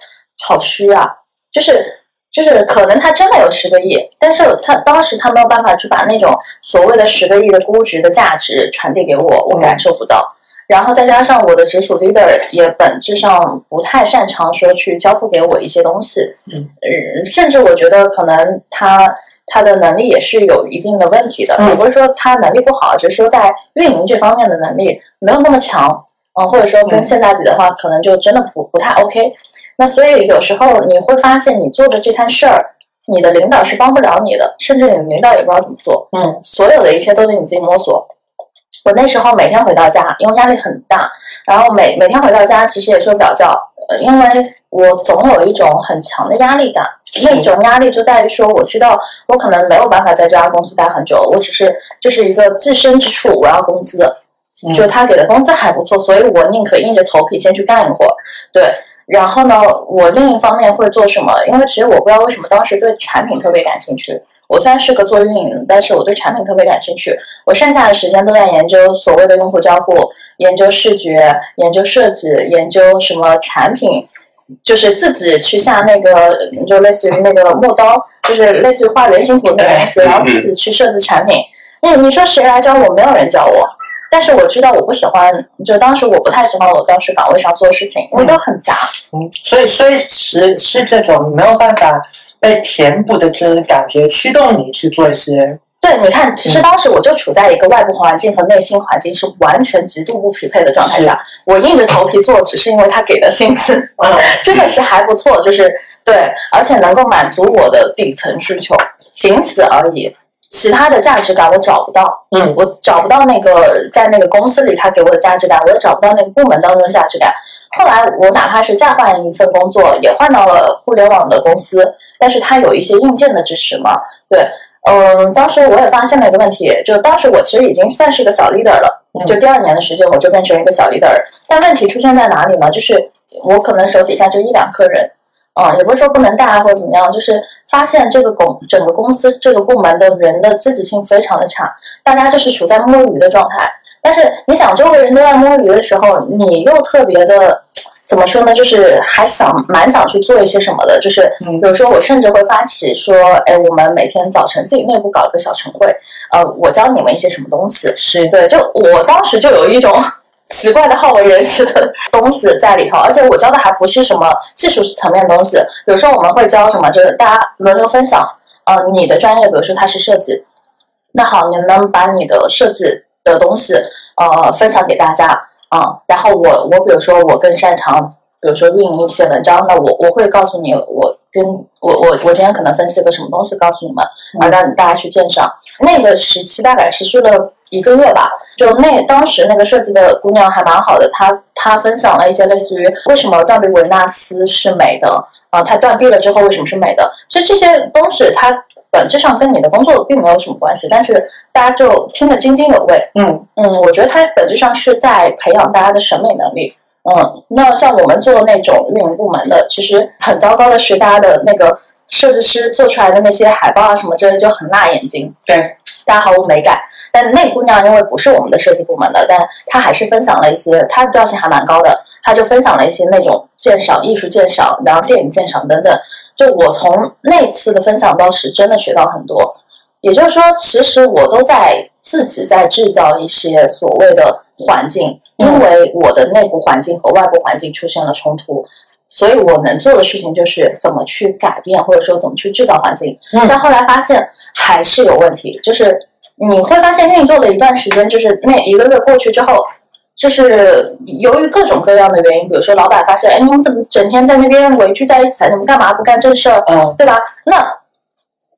好虚啊！就是。就是可能他真的有十个亿，但是他当时他没有办法去把那种所谓的十个亿的估值的价值传递给我，我感受不到。然后再加上我的直属 leader 也本质上不太擅长说去交付给我一些东西，嗯，甚至我觉得可能他他的能力也是有一定的问题的，也不是说他能力不好，就是说在运营这方面的能力没有那么强，嗯，或者说跟现在比的话，可能就真的不不太 OK。那所以有时候你会发现，你做的这摊事儿，你的领导是帮不了你的，甚至你的领导也不知道怎么做。嗯，所有的一切都得你自己摸索。我那时候每天回到家，因为压力很大，然后每每天回到家其实也睡不了觉，呃，因为我总有一种很强的压力感。那种压力就在于说，我知道我可能没有办法在这家公司待很久，我只是就是一个自身之处，我要工资，就他给的工资还不错，所以我宁可硬着头皮先去干一会儿。对。然后呢，我另一方面会做什么？因为其实我不知道为什么当时对产品特别感兴趣。我虽然是个做运营，但是我对产品特别感兴趣。我剩下的时间都在研究所谓的用户交互，研究视觉，研究设计，研究什么产品，就是自己去下那个，就类似于那个磨刀，就是类似于画原型图那个东西，然后自己去设计产品。你你说谁来教我？没有人教我。但是我知道我不喜欢，就当时我不太喜欢我当时岗位上做的事情，因为都很杂。嗯，所以所以是是这种没有办法被填补的这种感觉驱动你去做一些。对，你看，其实当时我就处在一个外部环境和内心环境是完全极度不匹配的状态下，我硬着头皮做，只是因为他给的薪资，真的是还不错，就是对，而且能够满足我的底层需求，仅此而已。其他的价值感我找不到，嗯，我找不到那个在那个公司里他给我的价值感，我也找不到那个部门当中的价值感。后来我哪怕是再换一份工作，也换到了互联网的公司，但是它有一些硬件的支持嘛，对，嗯，当时我也发现了一个问题，就当时我其实已经算是个小 leader 了，就第二年的时间我就变成一个小 leader，但问题出现在哪里呢？就是我可能手底下就一两个人。嗯，也不是说不能带或者怎么样，就是发现这个公整个公司这个部门的人的积极性非常的差，大家就是处在摸鱼的状态。但是你想，周围人都在摸鱼的时候，你又特别的怎么说呢？就是还想蛮想去做一些什么的，就是有时候我甚至会发起说，哎，我们每天早晨自己内部搞一个小晨会，呃，我教你们一些什么东西。是对，就我当时就有一种奇怪的好为人师的东西在里头，而且我教的还不是什么技术层面的东西，比如说我们会教什么，就是大家轮流分享，呃，你的专业，比如说它是设计，那好，你能把你的设计的东西呃分享给大家。啊，然后我我比如说我更擅长，比如说运营一些文章，那我我会告诉你，我跟我我我今天可能分析个什么东西，告诉你们，而让大家去鉴赏。那个时期大概持续了一个月吧，就那当时那个设计的姑娘还蛮好的，她她分享了一些类似于为什么断臂维纳斯是美的啊，她断臂了之后为什么是美的？其实这些东西它。本质上跟你的工作并没有什么关系，但是大家就听得津津有味。嗯嗯，我觉得它本质上是在培养大家的审美能力。嗯，那像我们做那种运营部门的，其实很糟糕的是，大家的那个设计师做出来的那些海报啊什么之类就很辣眼睛，对，大家毫无美感。但那姑娘因为不是我们的设计部门的，但她还是分享了一些，她的调性还蛮高的，她就分享了一些那种鉴赏、艺术鉴赏，然后电影鉴赏等等。就我从那次的分享当时真的学到很多，也就是说，其实我都在自己在制造一些所谓的环境，因为我的内部环境和外部环境出现了冲突，所以我能做的事情就是怎么去改变，或者说怎么去制造环境。但后来发现还是有问题，就是你会发现运作了一段时间，就是那一个月过去之后。就是由于各种各样的原因，比如说老板发现，哎，你们怎么整天在那边围聚在一起？你们干嘛不干正事儿？嗯，对吧？那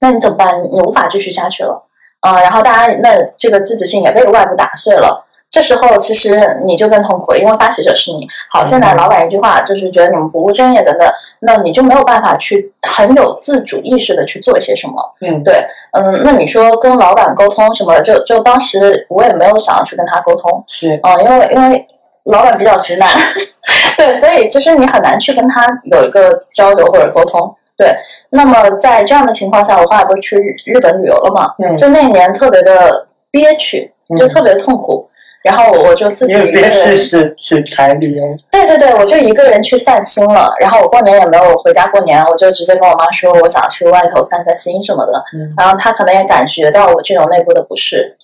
那你怎么办？你无法继续下去了啊！然后大家那这个积极性也被外部打碎了。这时候其实你就更痛苦了，因为发起者是你。好，现在老板一句话就是觉得你们不务正业等等，那你就没有办法去很有自主意识的去做一些什么。嗯，对，嗯，那你说跟老板沟通什么？就就当时我也没有想要去跟他沟通，是啊，因为因为老板比较直男，对，所以其实你很难去跟他有一个交流或者沟通。对，那么在这样的情况下，我后来不是去日本旅游了嘛？嗯，就那一年特别的憋屈，就特别痛苦。然后我就自己一个人，是是是才旅游。对对对，我就一个人去散心了。然后我过年也没有回家过年，我就直接跟我妈说我想去外头散散心什么的。然后她可能也感觉到我这种内部的不适。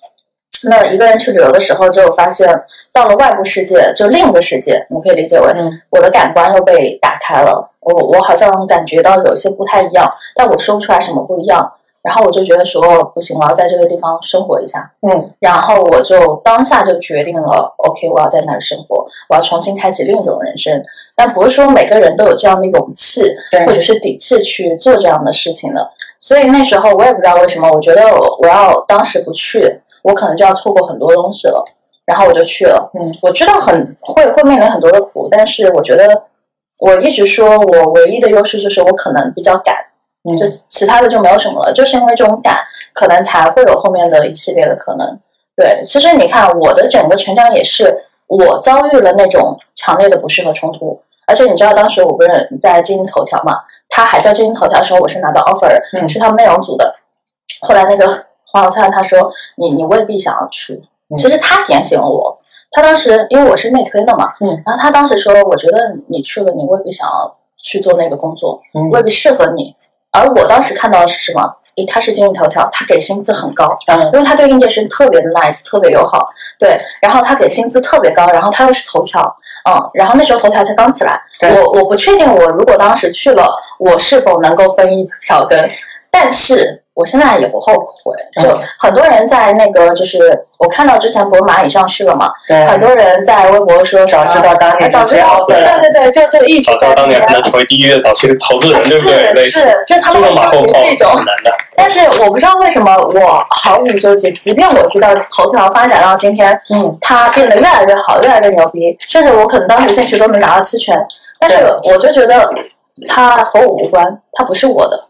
那一个人去旅游的时候，就发现到了外部世界，就另一个世界，你可以理解为我的感官又被打开了。我我好像感觉到有些不太一样，但我说不出来什么不一样。然后我就觉得说不行，我要在这个地方生活一下。嗯，然后我就当下就决定了，OK，我要在那儿生活，我要重新开启另一种人生。但不是说每个人都有这样的勇气或者是底气去做这样的事情的。所以那时候我也不知道为什么，我觉得我要当时不去，我可能就要错过很多东西了。然后我就去了。嗯，我知道很会会面临很多的苦，但是我觉得我一直说我唯一的优势就是我可能比较敢。就其他的就没有什么了，就是因为这种感，可能才会有后面的一系列的可能。对，其实你看我的整个成长也是我遭遇了那种强烈的不适和冲突，而且你知道当时我不是在经营头条嘛，他还叫经营头条的时候，我是拿到 offer，是他们内容组的。后来那个黄小灿他说你你未必想要去，其实他点醒了我。他当时因为我是内推的嘛，嗯，然后他当时说我觉得你去了，你未必想要去做那个工作，未必适合你。而我当时看到的是什么？诶，他是今日头条，他给薪资很高，嗯，因为他对应届生特别的 nice，特别友好，对，然后他给薪资特别高，然后他又是头条，嗯，然后那时候头条才刚起来，我我不确定我如果当时去了，我是否能够分一条羹，但是。我现在也不后悔，就很多人在那个，就是我看到之前不是蚂蚁上市了嘛，很多人在微博说早知道当年早知道，对对。对，就就一直早知道当年可能成为第一的早期的投资人，对不对？是是，就他们会纠结这种，但是我不知道为什么我毫无纠结，即便我知道头条发展到今天，嗯，它变得越来越好，越来越牛逼，甚至我可能当时进去都能拿到期权，但是我就觉得它和我无关，它不是我的。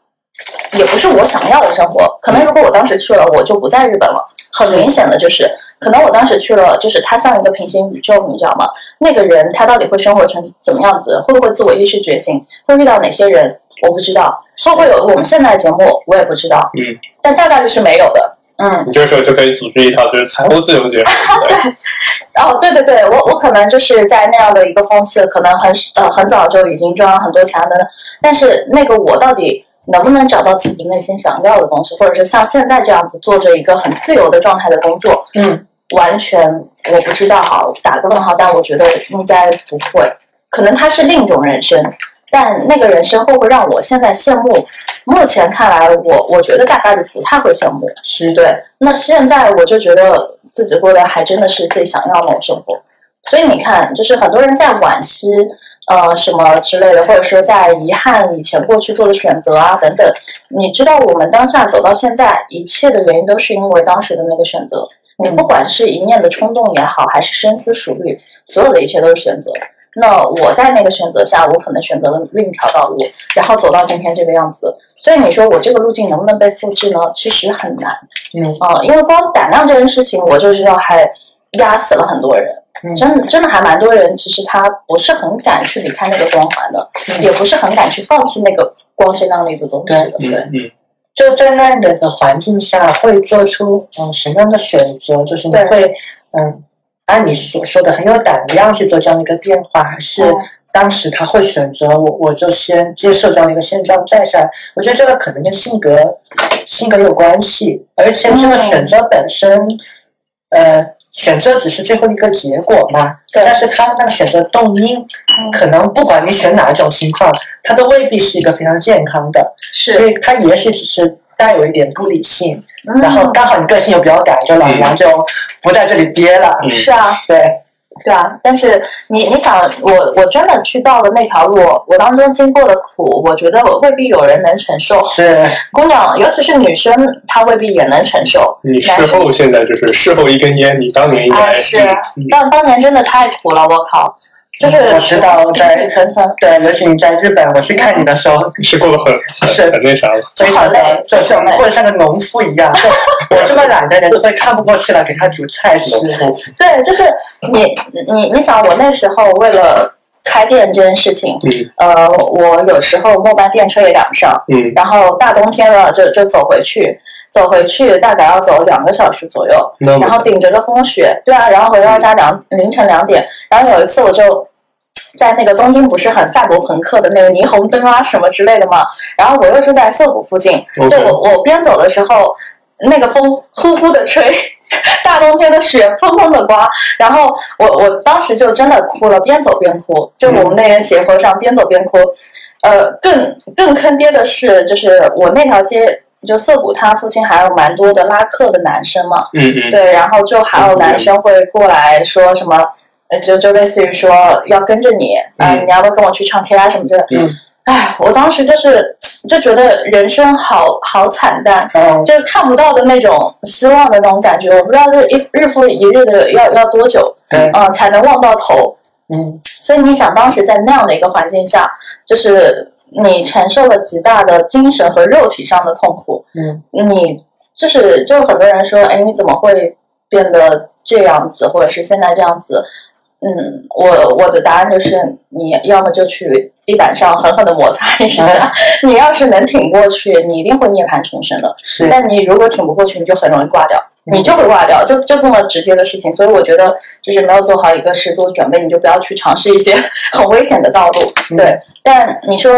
也不是我想要的生活，可能如果我当时去了，我就不在日本了。很明显的就是，可能我当时去了，就是它像一个平行宇宙，你知道吗？那个人他到底会生活成怎么样子？会不会自我意识觉醒？会遇到哪些人？我不知道。会不会有我们现在的节目？我也不知道。嗯。但大概率是没有的。嗯，你这个时候就可以组织一套就是财务自由节。对，哦，对对对，我我可能就是在那样的一个风气，可能很呃很早就已经赚了很多钱的，但是那个我到底能不能找到自己内心想要的东西，或者是像现在这样子做着一个很自由的状态的工作，嗯，完全我不知道哈，打个问号，但我觉得应该不会，可能他是另一种人生。但那个人生会不会让我现在羡慕？目前看来，我我觉得大概率不太会羡慕。是对。那现在我就觉得自己过得还真的是自己想要那种生活。所以你看，就是很多人在惋惜，呃，什么之类的，或者说在遗憾以前过去做的选择啊等等。你知道，我们当下走到现在，一切的原因都是因为当时的那个选择。你不管是一念的冲动也好，还是深思熟虑，所有的一切都是选择。那我在那个选择下，我可能选择了另一条道路，然后走到今天这个样子。所以你说我这个路径能不能被复制呢？其实很难。嗯啊，因为光胆量这件事情，我就知道还压死了很多人。真真的还蛮多人，其实他不是很敢去离开那个光环的，也不是很敢去放弃那个光鲜亮丽的东西的。对，嗯，就在那样的环境下，会做出嗯什么样的选择？就是你会嗯。按你所说的很有胆量去做这样的一个变化，还是当时他会选择我，我就先接受这样的一个现状再下。我觉得这个可能跟性格性格有关系，而且这个选择本身，呃，选择只是最后一个结果嘛。但是他那个选择动因，可能不管你选哪一种情况，它都未必是一个非常健康的。是，所以它也许只是。带有一点不理性，然后刚好你个性又比较敢，就老娘就不在这里憋了。是啊，对，对啊。但是你你想，我我真的去到了那条路，我当中经过的苦，我觉得我未必有人能承受。是，姑娘，尤其是女生，她未必也能承受。你事后现在就是事后一根烟，你当年应该是当当年真的太苦了，我靠。就是我知道 在层层对，尤其你在日本，我去看你的时候 是过得很 是很那啥，非常的就是过得像个农夫一样。我这么懒的人都会看不过去了，给他煮菜吃。对，就是你你你想，我那时候为了开店这件事情，呃，我有时候末班电车也赶不上，嗯，然后大冬天了就就走回去。走回去大概要走两个小时左右，然后顶着个风雪，对啊，然后回到家两凌晨两点，然后有一次我就在那个东京不是很赛博朋克的那个霓虹灯啊什么之类的嘛，然后我又住在涩谷附近，就我我边走的时候，那个风呼呼的吹，大冬天的雪砰砰的刮，然后我我当时就真的哭了，边走边哭，就我们那边斜坡上边走边哭，呃，更更坑爹的是，就是我那条街。就涩谷，它附近还有蛮多的拉客的男生嘛，嗯嗯，对，然后就还有男生会过来说什么，呃，就就类似于说要跟着你，啊，你要不要跟我去唱 K 啊什么的，嗯，哎，我当时就是就觉得人生好好惨淡，就看不到的那种希望的那种感觉，我不知道这一日复一日的要要多久，对，嗯，才能望到头，嗯，所以你想当时在那样的一个环境下，就是。你承受了极大的精神和肉体上的痛苦，嗯，你就是就很多人说，哎，你怎么会变得这样子，或者是现在这样子？嗯，我我的答案就是，你要么就去地板上狠狠的摩擦一下，你要是能挺过去，你一定会涅槃重生的。是，但你如果挺不过去，你就很容易挂掉，你就会挂掉，就就这么直接的事情。所以我觉得，就是没有做好一个十足的准备，你就不要去尝试一些 很危险的道路。对，但你说，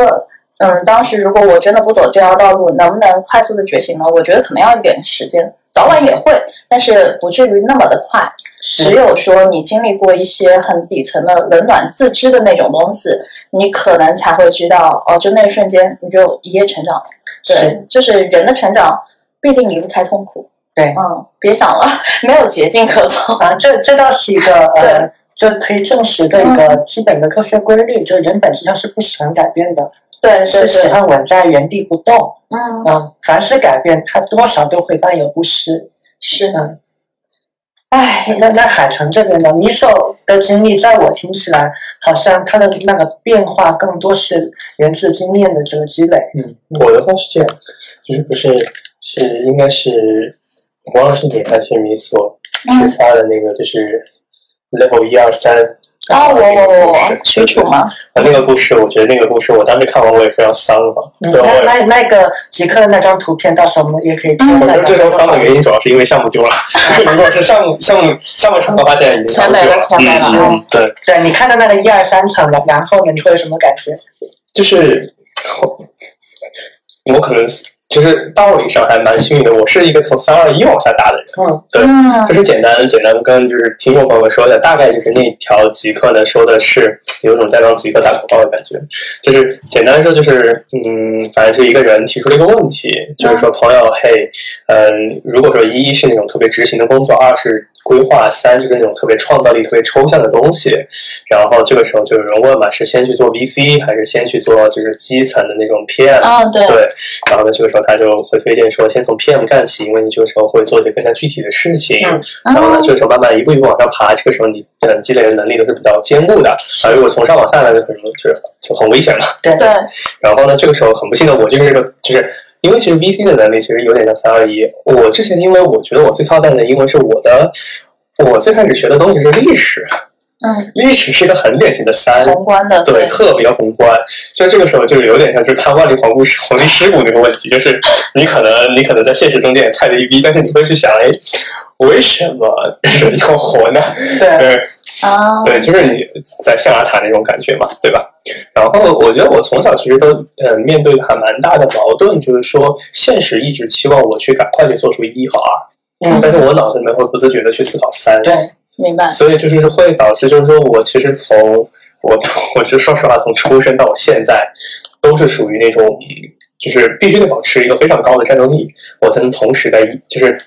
嗯，当时如果我真的不走这条道路，能不能快速的觉醒呢？我觉得可能要一点时间。早晚也会，但是不至于那么的快。只有说你经历过一些很底层的冷暖自知的那种东西，你可能才会知道，哦，就那一瞬间你就一夜成长了。对，就是人的成长必定离不开痛苦。对，嗯，别想了，没有捷径可走啊。这这倒是一个呃，就可以证实的一个基本的科学规律，就是人本质上是不喜欢改变的。对，是喜欢稳在原地不动。嗯啊，凡是改变，它多少都会伴有不适。是的，哎，那那海城这边呢？你所的经历，在我听起来，好像他的那个变化更多是源自经验的这个积累。嗯，我的话是这样，就是不是是应该是忘了是你还是你所去发的那个，就是 level 一二三啊，我我我我许褚吗？啊，那个故事，我觉得那个故事，我当时看完我也非常丧吧。那那那个极客的那张图片，到时候我们也可以。我觉得这张丧的原因主要是因为项目丢了。如果是项目项目项目上的话，现在已经全没了，全没了。嗯，对。对你看到那个一二三层了，然后呢，你会有什么感觉？就是我可能。就是道理上还蛮幸运的，我是一个从三二一往下打的人。嗯，对，就是简单简单跟就是听众朋友们说一下，大概就是那条极客呢，说的是有种在帮极客打广告的感觉。就是简单说，就是嗯，反正就一个人提出了一个问题，就是说朋友，嘿，嗯，如果说一是那种特别执行的工作，二是。规划三就是那种特别创造力、特别抽象的东西，然后这个时候就有人问嘛，是先去做 VC 还是先去做就是基层的那种 PM？啊，对。对，然后呢，这个时候他就会推荐说，先从 PM 干起，因为你这个时候会做一些更加具体的事情。嗯。然后呢，这个时候慢慢一步一步往上爬，这个时候你嗯积累的能力都是比较坚固的。啊，如果从上往下呢，就很就是就很危险嘛。对对。然后呢，这个时候很不幸的我就是这个就是。因为其实 VC 的能力其实有点像三二一。我之前因为我觉得我最操蛋的因为是我的，我最开始学的东西是历史，嗯，历史是一个很典型的三宏观的，对，特别宏观。就这个时候就是有点像是看万历皇姑皇帝尸骨那个问题，就是你可能你可能在现实中间也菜的一逼，但是你会去想，哎，为什么 人要活呢？对。啊，对，就是你在象牙塔那种感觉嘛，对吧？然后我觉得我从小其实都呃面对还蛮大的矛盾，就是说现实一直期望我去赶快去做出一和二，嗯，但是我脑子里面会不自觉的去思考三，对，明白。所以就是会导致，就是说我其实从我我是说实话，从出生到我现在都是属于那种，就是必须得保持一个非常高的战斗力，我才能同时在一就是。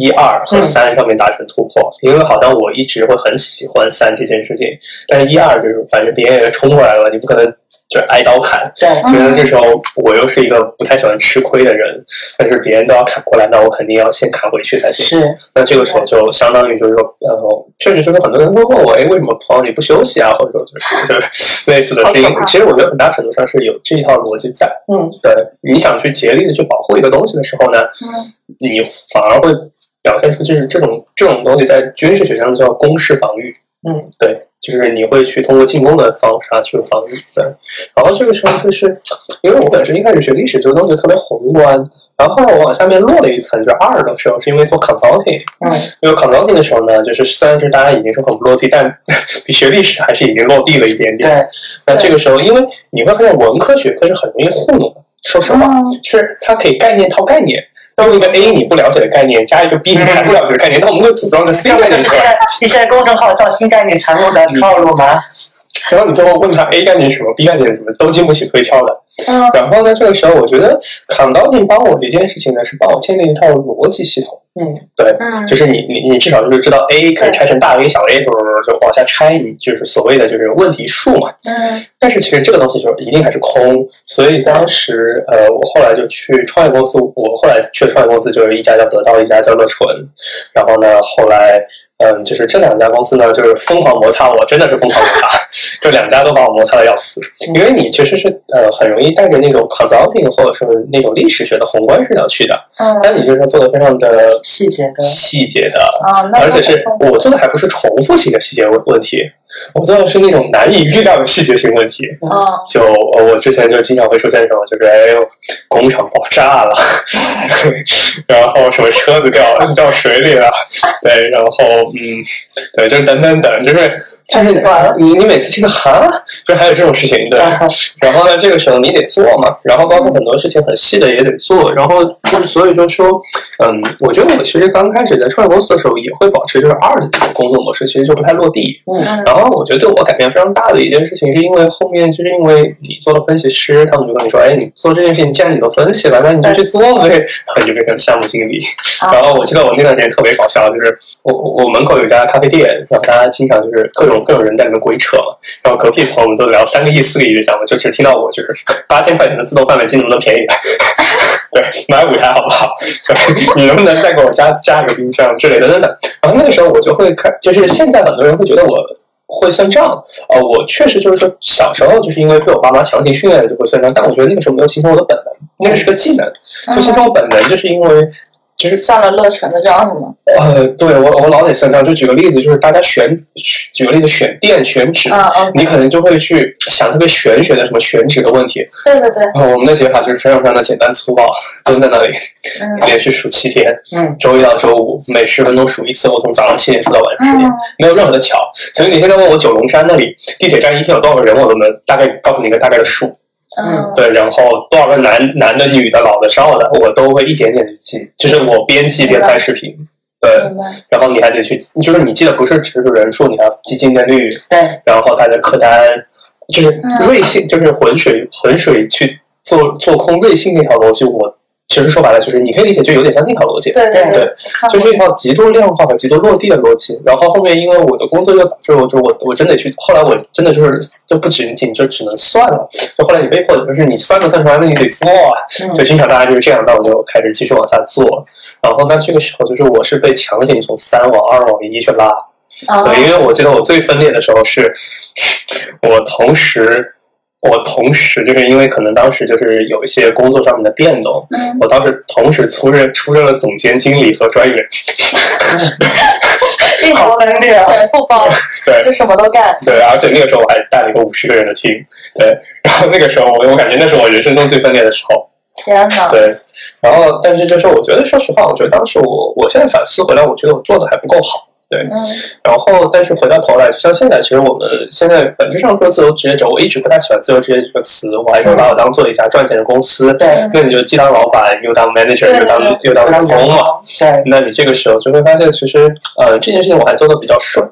一二和三上面达成突破，因为好像我一直会很喜欢三这件事情，但是一二就是反正别人也冲过来了，你不可能就挨刀砍。对，所以呢，这时候我又是一个不太喜欢吃亏的人，但是别人都要砍过来，那我肯定要先砍回去才行。是，那这个时候就相当于就是说，呃，确实就是很多人会问我，哎，为什么朋友你不休息啊？或者说就是 类似的声音。其实我觉得很大程度上是有这一套逻辑在。嗯，对，你想去竭力的去保护一个东西的时候呢，嗯，你反而会。表现出就是这种这种东西在军事学上叫攻势防御，嗯，对，就是你会去通过进攻的方式啊去防御，对。然后这个时候就是，因为我本身一开始学历史这个东西特别宏观，然后后来我往下面落了一层，就是二的时候是因为做 consulting，嗯，因为 consulting 的时候呢，就是虽然是大家已经是很不落地，但 比学历史还是已经落地了一点点。对。那这个时候，因为你会发现文科学科是很容易糊弄的，说实话，是它可以概念套概念。用一个 A 你不了解的概念，加一个 B 你还不了解的概念，那我们就组装个 C 概念出来。一些公众号造新概念常用的套路吗？然后你最后问他 A 概念什么，B 概念什么，都经不起推敲的。嗯。然后呢，这个时候我觉得 Conducting 帮我的一件事情呢，是帮我建立一套逻辑系统。嗯，对，就是你你你至少就是知道 A 可以拆成大 A 小 A，就就往下拆，你就是所谓的就是问题数嘛。嗯。但是其实这个东西就是一定还是空，所以当时呃，我后来就去创业公司，我后来去的创业公司就是一家叫得到，一家叫乐纯。然后呢，后来嗯，就是这两家公司呢，就是疯狂摩擦我，真的是疯狂摩擦。就两家都把我摩擦的要死，因为你其实是呃很容易带着那种 consulting 或者是那种历史学的宏观视角去的，嗯，但你就是做的非常的细节的，细节的啊，而且是我做的还不是重复性的细节问问题。我做的是那种难以预料的细节性问题，就我之前就经常会出现什么，就是哎呦，工厂爆炸了，然后什么车子掉掉水里了，对，然后嗯，对，就是等等等，就是就是你你每次听到哈，就还有这种事情，对，然后呢，这个时候你得做嘛，然后包括很多事情很细的也得做，然后就是所以就说，嗯，我觉得我其实刚开始在创业公司的时候也会保持就是二的这种工作模式，其实就不太落地，嗯，然后。然后我觉得对我改变非常大的一件事情，是因为后面就是因为你做了分析师，他们就跟你说：“哎，你做这件事情，既然你都分析了，那你就去做呗。”然后你就变成项目经理。然后我记得我那段时间特别搞笑，就是我我门口有家咖啡店，然后大家经常就是各种各种人在里面鬼扯嘛，然后隔壁朋友们都聊三个亿、四个亿的项目，就只听到我就是八千块钱的自动贩卖机能不能便宜点？对，买五台好不好？你能不能再给我加加一个冰箱之类的等等？然后那个时候我就会看，就是现在很多人会觉得我。会算账，呃，我确实就是说，小时候就是因为被我爸妈强行训练就会算账，但我觉得那个时候没有形成我的本能，那个是个技能，就形成我本能，就是因为就是算了乐纯的账是吗？呃，对我我老得算账。就举个例子，就是大家选举个例子选店选址，啊啊，你可能就会去想特别玄学的什么选址的问题。对对对。我们的解法就是非常非常的简单粗暴，蹲在那里，连续数七天，嗯，周一到周五每十分钟数一次，我从早上七点数到晚上十点，没有任何的巧。所以你现在问我九龙山那里地铁站一天有多少个人，我都能大概告诉你一个大概的数。嗯，对，然后多少个男男的、女的、老的、少的，我都会一点点去记，就是我边记边拍视频。对，然后你还得去，就是你记得不是只是人数，你还要记进店率。对，然后它的客单，就是瑞幸，就是浑水浑水去做做空瑞幸那条逻辑，我。其实说白了，就是你可以理解，就有点像那套逻辑，对对对，就是一套极度量化和极度落地的逻辑。然后后面因为我的工作就导致我，就我我真得去，后来我真的就是就不仅仅就只能算了，就后来你被迫就是你算都算出来，那你得做啊。就经常大家就是这样，那我就开始继续往下做。然后那这个时候就是我是被强行从三往二往一去拉，对，因为我记得我最分裂的时候是，我同时。我同时就是因为可能当时就是有一些工作上面的变动，我当时同时出任出任了总监、经理和专员，好分裂啊！全部包，对，就什么都干。对，而且那个时候我还带了一个五十个人的 team，对，然后那个时候我我感觉那是我人生中最分裂的时候。天哪！对，然后但是就是我觉得，说实话，我觉得当时我我现在反思回来，我觉得我做的还不够好。对，然后但是回到头来，就像现在，其实我们现在本质上说自由职业者，我一直不太喜欢自由职业这个词，我还是把我当做一家赚钱的公司。对，那你就既当老板，又当 manager，又当又当员工嘛。对，那你这个时候就会发现，其实呃这件事情我还做的比较顺。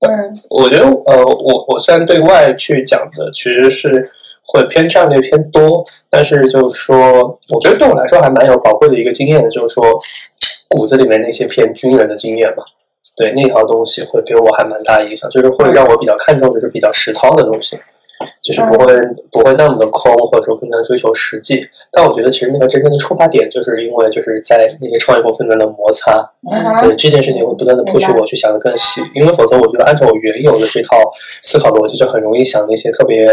对，我觉得呃我我虽然对外去讲的其实是会偏战略偏多，但是就是说，我觉得对我来说还蛮有宝贵的一个经验的，就是说骨子里面那些偏军人的经验嘛。对那套东西会给我还蛮大影响，就是会让我比较看重的是比较实操的东西，就是不会不会那么的空，或者说更加追求实际。但我觉得其实那个真正的出发点，就是因为就是在那些创业公司里面的摩擦，对这件事情会不断的 push 我去想的更细，因为否则我觉得按照我原有的这套思考逻辑，就很容易想那些特别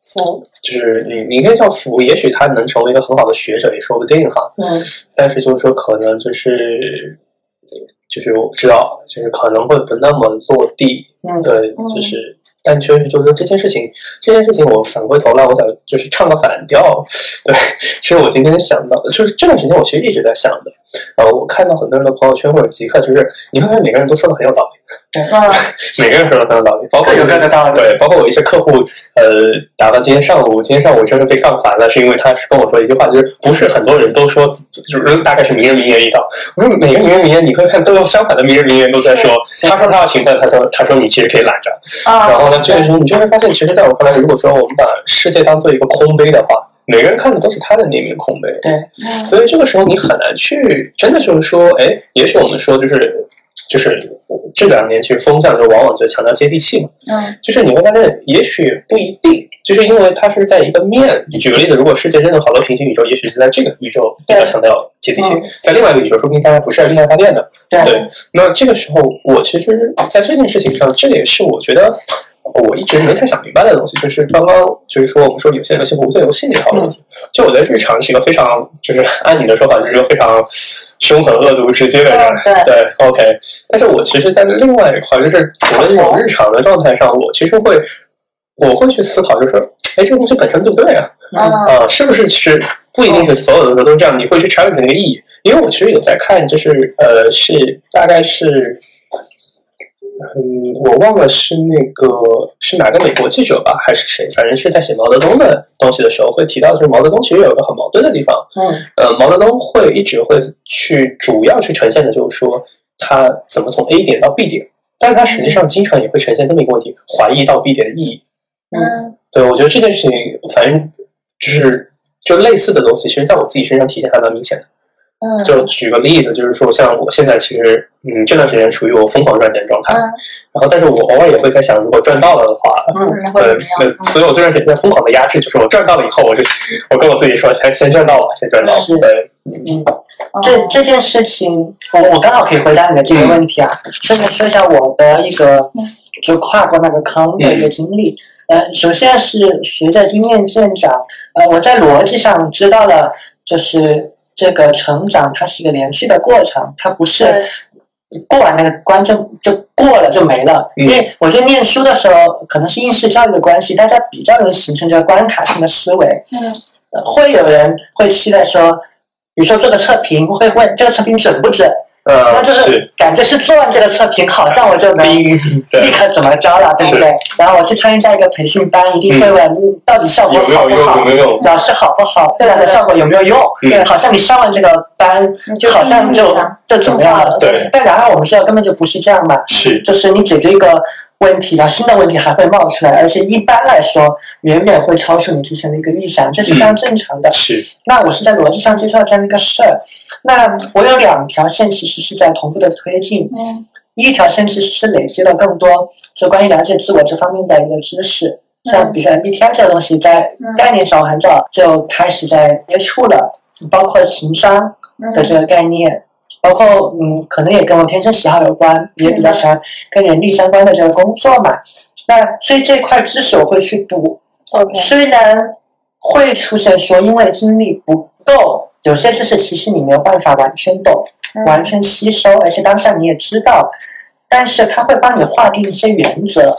浮，就是你你可以叫浮，也许他能成为一个很好的学者也说不定哈。嗯，但是就是说可能就是。就是我知道，就是可能会不那么落地，对，就是，但确实就是说这件事情，这件事情我反过头来，我想就是唱个反调，对，其实我今天想到，就是这段时间我其实一直在想的，呃，我看到很多人的朋友圈或者即刻，就是你会发现每个人都说的很有道理。啊，每个人说的很有道理，包括有各的道理。对，包括我一些客户，呃，打到今天上午，今天上午真的被杠烦了，是因为他是跟我说一句话，就是不是很多人都说，就是大概是名人名言一道。我说每个名人名言，你会看都有相反的名人名言都在说。他说他要勤奋，他说他说你其实可以懒着。啊。然后呢，这个时候你就会发现，其实在我看来，如果说我们把世界当做一个空杯的话，每个人看的都是他的那面空杯。对。所以这个时候你很难去真的就是说，哎，也许我们说就是。就是这两年，其实风向就往往就强调接地气嘛。嗯，就是你会发现，也许不一定，就是因为它是在一个面。举个例子，如果世界真的好多平行宇宙，也许是在这个宇宙比较强调接地气，在另外一个宇宙，说不定大家不是用来发电的。对，那这个时候，我其实在这件事情上，这也是我觉得。我一直没太想明白的东西，就是刚刚就是说我们说有些游戏和无线游戏那套东西。就我觉得日常是一个非常，就是按你的说法，就是一个非常凶狠、恶毒、直接的人。对，OK。但是我其实，在另外一块，就是除了这种日常的状态上，我其实会，我会去思考，就是说，哎，这个东西本身对不对啊？啊，是不是其实不一定是所有的都这样？你会去 challenge 那个意义？因为我其实有在看，就是呃，是大概是。嗯，我忘了是那个是哪个美国记者吧，还是谁？反正是在写毛泽东的东西的时候，会提到，就是毛泽东其实有一个很矛盾的地方。嗯，呃，毛泽东会一直会去主要去呈现的就是说他怎么从 A 点到 B 点，但是他实际上经常也会呈现这么一个问题：怀疑到 B 点的意义。嗯，对，我觉得这件事情，反正就是就类似的东西，其实在我自己身上体现还蛮明显的。嗯，就举个例子，就是说，像我现在其实，嗯，这段时间处于我疯狂赚钱状态，然后，但是我偶尔也会在想，如果赚到了的话，嗯，那所以我这段时间在疯狂的压制，就是我赚到了以后，我就我跟我自己说，先先赚到吧，先赚到。对，嗯，这这件事情，我我刚好可以回答你的这个问题啊，顺便说一下我的一个就跨过那个坑的一个经历。呃，首先是随着经验增长，呃，我在逻辑上知道了，就是。这个成长它是一个连续的过程，它不是过完那个关就就过了就没了。因为我觉得念书的时候，可能是应试教育的关系，大家比较容易形成这个关卡性的思维。嗯，会有人会期待说，比如说这个测评，会问这个测评准不准？那就是感觉是做完这个测评，好像我就能立刻怎么着了，对不对？然后我去参加一个培训班，一定会问到底效果好不好，老师好不好，对的效果有没有用？对好像你上完这个班，就好像就就怎么样了？对。但然而我们知道根本就不是这样嘛，是，就是你解决一个。问题然后，新的问题还会冒出来，而且一般来说远远会超出你之前的一个预想，这是非常正常的。是。那我是在逻辑上介绍这样的一个事儿，那我有两条线其实是在同步的推进。嗯。一条线其实是累积了更多就关于了解自我这方面的一个知识，像比如说 MBTI 这个东西，在概念上我很早就开始在接触了，包括情商的这个概念。包括嗯，可能也跟我天生喜好有关，也比较喜欢跟人力相关的这个工作嘛。那所以这块知识我会去补。虽然会出现说因为精力不够，有些知识其实你没有办法完全懂、完全吸收，而且当下你也知道，但是他会帮你划定一些原则。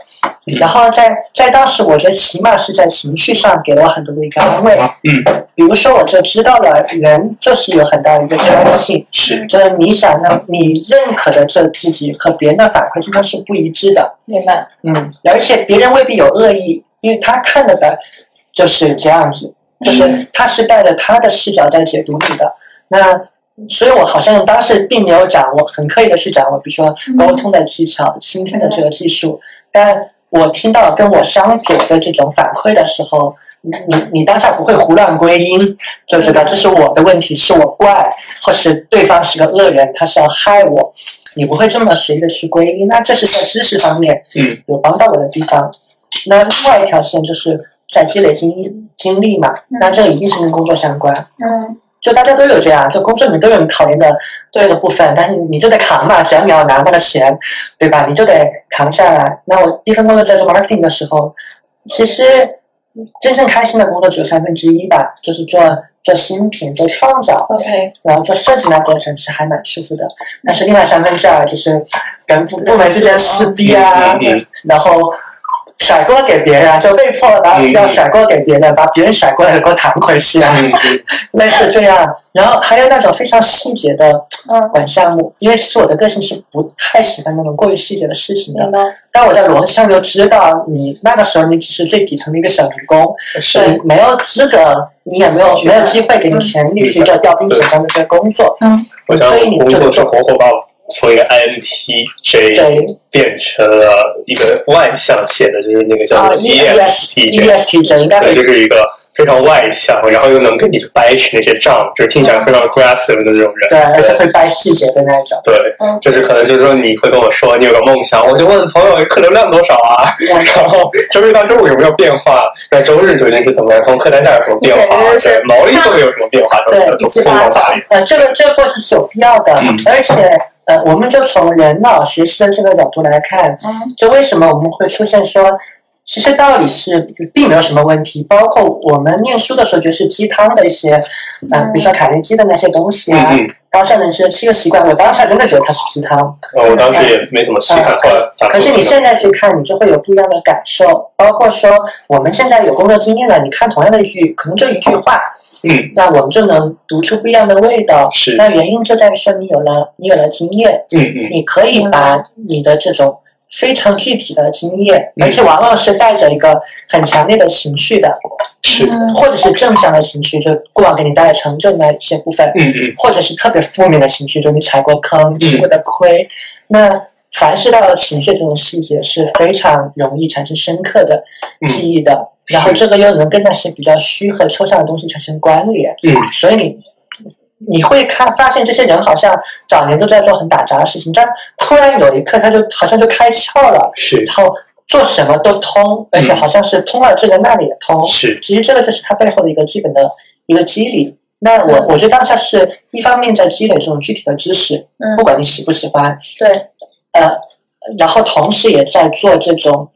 然后在在当时，我觉得起码是在情绪上给了我很多的一个安慰。嗯，比如说，我就知道了，人就是有很大的一个差异性。是，就是你想让你认可的这自己和别人的反馈经常是不一致的。明白。嗯，而且别人未必有恶意，因为他看到的就是这样子，就是他是带着他的视角在解读你的。那所以我好像当时并没有掌握，很刻意的去掌握，比如说沟通的技巧、倾听的这个技术，但。我听到跟我相左的这种反馈的时候，你你你当下不会胡乱归因，就觉得这是我的问题，是我怪，或是对方是个恶人，他是要害我，你不会这么随意的去归因。那这是在知识方面，嗯，有帮到我的地方。那另外一条线就是在积累经经历嘛，那这一定是跟工作相关，嗯。就大家都有这样，就工作里面都有你讨厌的这个部分，但是你就得扛嘛，只要你要拿那个钱，对吧？你就得扛下来。那我第一份工作在做 marketing 的时候，其实真正开心的工作只有三分之一吧，就是做做新品、做创造，OK，然后做设计那过程是还蛮舒服的。但是另外三分之二就是跟部部门之间撕逼啊，然后。甩锅给别人，就被迫把要甩锅给别人，把别人甩过来的锅弹回去啊，类似这样。然后还有那种非常细节的管项目，因为其实我的个性是不太喜欢那种过于细节的事情的。但我在逻辑上就知道，你那个时候你只是最底层的一个小员工，是。没有资格，你也没有没有机会给你权利去做调兵遣将的这个工作。嗯，所以你工作是活活把从一个 INTJ 变成了一个外向写的，就是那个叫做 ESTJ，对，就是一个非常外向，然后又能跟你掰扯那些账，就是听起来非常 aggressive 的那种人。对，而且会掰细节的那种。对，就是可能就是说你会跟我说你有个梦想，我就问朋友客流量多少啊，然后周一到周五有没有变化？那周日究竟是怎么？从客单价有什么变化？对，毛利会有什么变化？对，就疯狂打理。呃，这个这个过程是有必要的，而且。呃，我们就从人脑学习的这个角度来看，就为什么我们会出现说，其实道理是并没有什么问题。包括我们念书的时候，就是鸡汤的一些，呃，比如说卡内基的那些东西啊，高效能的七个习惯，我当下真的觉得它是鸡汤。呃，我当时也没怎么细看，后来。可是你现在去看，你就会有不一样的感受。包括说，我们现在有工作经验了，你看同样的一句，可能就一句话。嗯，那我们就能读出不一样的味道。是，那原因就在于说你有了，你有了经验。嗯嗯，你可以把你的这种非常具体的经验，而且往往是带着一个很强烈的情绪的，是，或者是正向的情绪，就过往给你带来成就的一些部分。嗯嗯，或者是特别负面的情绪，就你踩过坑、吃过的亏。那凡是到了情绪这种细节，是非常容易产生深刻的记忆的。然后这个又能跟那些比较虚和抽象的东西产生关联，嗯，所以你你会看发现这些人好像早年都在做很打杂的事情，但突然有一刻他就好像就开窍了，是，然后做什么都通，而且好像是通了这个那里也通，是，其实这个就是他背后的一个基本的一个机理。那我我觉得当下是一方面在积累这种具体的知识，嗯，不管你喜不喜欢，对，呃，然后同时也在做这种。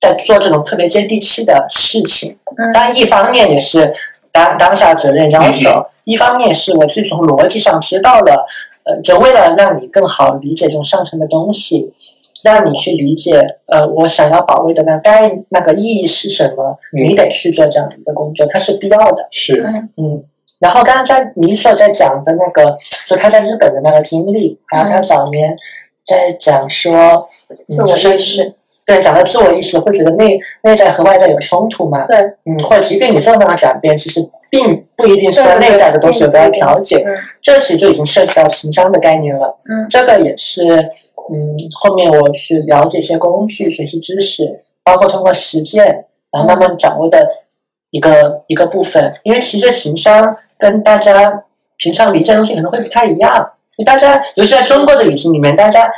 在做这种特别接地气的事情，但一方面也是当当下责任要求，一方面是我自己从逻辑上知道了，呃，就为了让你更好理解这种上层的东西，让你去理解，呃，我想要保卫的那该那个意义是什么，你得去做这样的一个工作，它是必要的。是，嗯。然后刚刚在米索在讲的那个，就他在日本的那个经历，还有他早年在讲说自我意识。对，讲到自我意识，会觉得内内在和外在有冲突嘛？对，嗯，或者即便你这么大的转变，其实并不一定说内在的东西有得到调节。这其实就已经涉及到情商的概念了。嗯，这个也是，嗯，后面我去了解一些工具、学习知识，包括通过实践，然后慢慢掌握的一个一个部分。因为其实情商跟大家平常理解的东西可能会不太一样。大家，尤其在中国的语境里面，大家。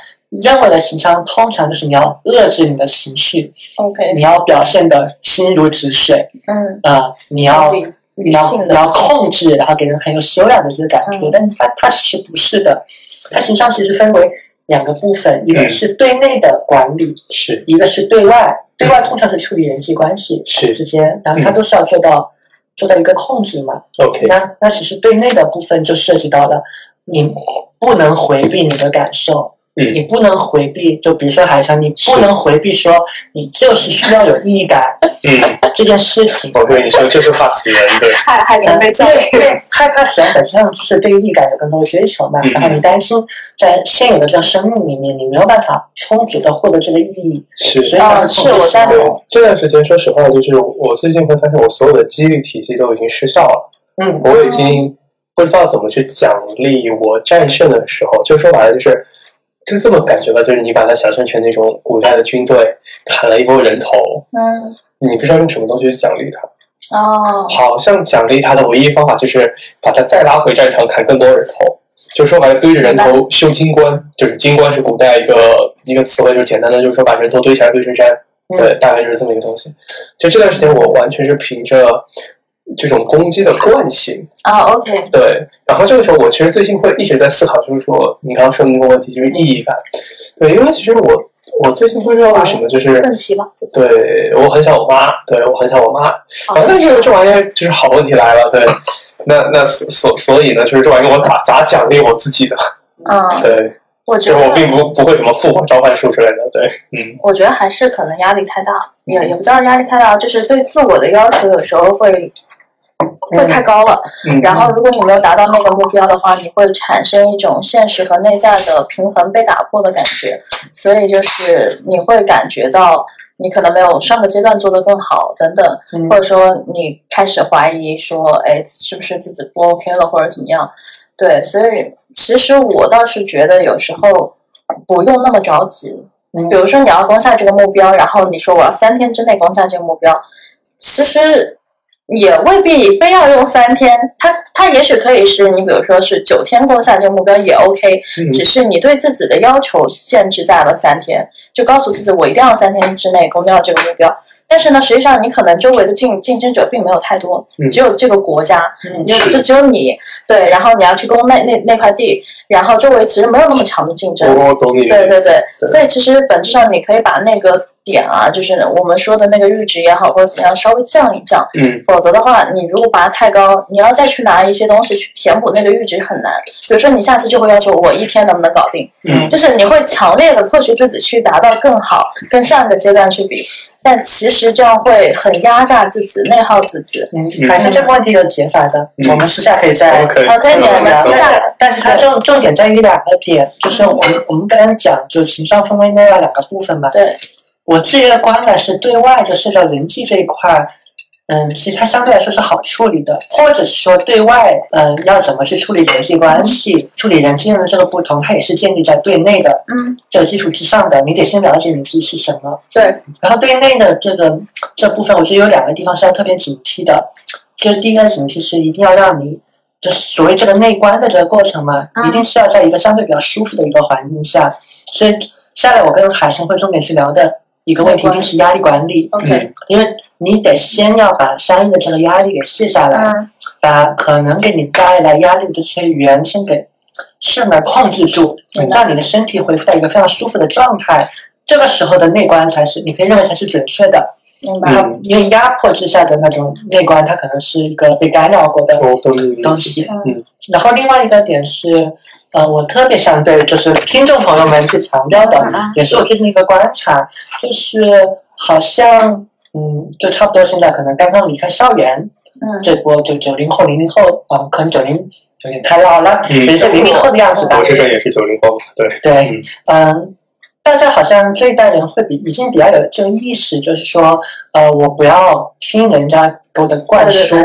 认为的情商通常就是你要遏制你的情绪，OK，你要表现的心如止水，嗯，啊，你要你要你要控制，然后给人很有修养的这个感觉，但它它其实不是的，它情商其实分为两个部分，一个是对内的管理，是。一个是对外，对外通常是处理人际关系是。之间，然后它都是要做到做到一个控制嘛，OK，那那其实对内的部分就涉及到了你不能回避你的感受。你不能回避，就比如说海城，你不能回避说你就是需要有意义感，嗯，这件事情。我跟你说，就是怕死人，对。害害人被教育，害怕死人本身就是对意义感有更多的追求嘛。然后你担心在现有的这样生命里面，你没有办法充足的获得这个意义，是啊，是我在这段时间，说实话，就是我最近会发现，我所有的激励体系都已经失效了。嗯，我已经不知道怎么去奖励我战胜的时候，就说白了就是。就这么感觉吧，就是你把它想象成那种古代的军队砍了一波人头，嗯，你不知道用什么东西去奖励他，哦，好像奖励他的唯一方法就是把他再拉回战场砍更多人头，就说白了堆着人头修金棺，就是金棺是古代一个一个词汇，就是简单的就是说把人头堆起来堆成山，对，大概就是这么一个东西。就这段时间我完全是凭着。这种攻击的惯性啊，OK，对。然后这个时候，我其实最近会一直在思考，就是说你刚刚说的那个问题，就是意义感。对，因为其实我我最近不知道为什么，就是问题吧。对我很想我妈，对我很想我妈。啊，但是这玩意儿就是好问题来了，对。那那所所以呢，就是这玩意儿我咋咋奖励我自己的？嗯，对。我觉得我并不不会什么复活召唤术之类的，对，嗯。我觉得还是可能压力太大，也也不知道压力太大，就是对自我的要求有时候会。会太高了，然后如果你没有达到那个目标的话，你会产生一种现实和内在的平衡被打破的感觉，所以就是你会感觉到你可能没有上个阶段做得更好等等，或者说你开始怀疑说，哎，是不是自己不 OK 了或者怎么样？对，所以其实我倒是觉得有时候不用那么着急。比如说你要攻下这个目标，然后你说我要三天之内攻下这个目标，其实。也未必非要用三天，它它也许可以是你，比如说是九天攻下这个目标也 OK，只是你对自己的要求限制在了三天，就告诉自己我一定要三天之内攻掉这个目标。但是呢，实际上你可能周围的竞竞争者并没有太多，只有这个国家，就就只有你对，然后你要去攻那那那块地，然后周围其实没有那么强的竞争。我懂你。对对对，所以其实本质上你可以把那个。点啊，就是我们说的那个阈值也好，或者怎么样，稍微降一降。嗯。否则的话，你如果把它太高，你要再去拿一些东西去填补那个阈值很难。比如说，你下次就会要求我一天能不能搞定？嗯。就是你会强烈的迫使自己去达到更好，跟上一个阶段去比，但其实这样会很压榨自己，内耗自己。嗯。还是这个问题有解法的，我们私下可以再。可以。可以，我们私下。但是它重重点在于两个点，就是我们我们刚刚讲，就是情商分为那样两个部分嘛。对。我自己的观感是对外就涉及到人际这一块，嗯，其实它相对来说是好处理的，或者是说对外，嗯，要怎么去处理人际关系，处理人际的这个不同，它也是建立在对内的，嗯，这个基础之上的。你得先了解你自己是什么，对。然后对内的这个这部分，我觉得有两个地方是要特别警惕的。就是第一个警惕是一定要让你，就是所谓这个内观的这个过程嘛，一定是要在一个相对比较舒服的一个环境下。所以下来我跟海生会重点去聊的。一个问题就是压力管理，嗯，因为你得先要把相应的这个压力给卸下来，把可能给你带来压力的这些源先给顺来控制住，让你的身体恢复到一个非常舒服的状态。这个时候的内观才是你可以认为才是准确的。它因为压迫之下的那种内观，它可能是一个被干扰过的东西。嗯，然后另外一个点是，呃，我特别想对就是听众朋友们去强调的，也是我最近一个观察，就是好像，嗯，就差不多现在可能刚刚离开校园，嗯，这波就九零后、零零后，啊，可能九零有点太老了，也是零零后的样子吧。我师生也是九零后，对对，嗯。大家好像这一代人会比已经比较有这个意识，就是说，呃，我不要听人家给我的灌输。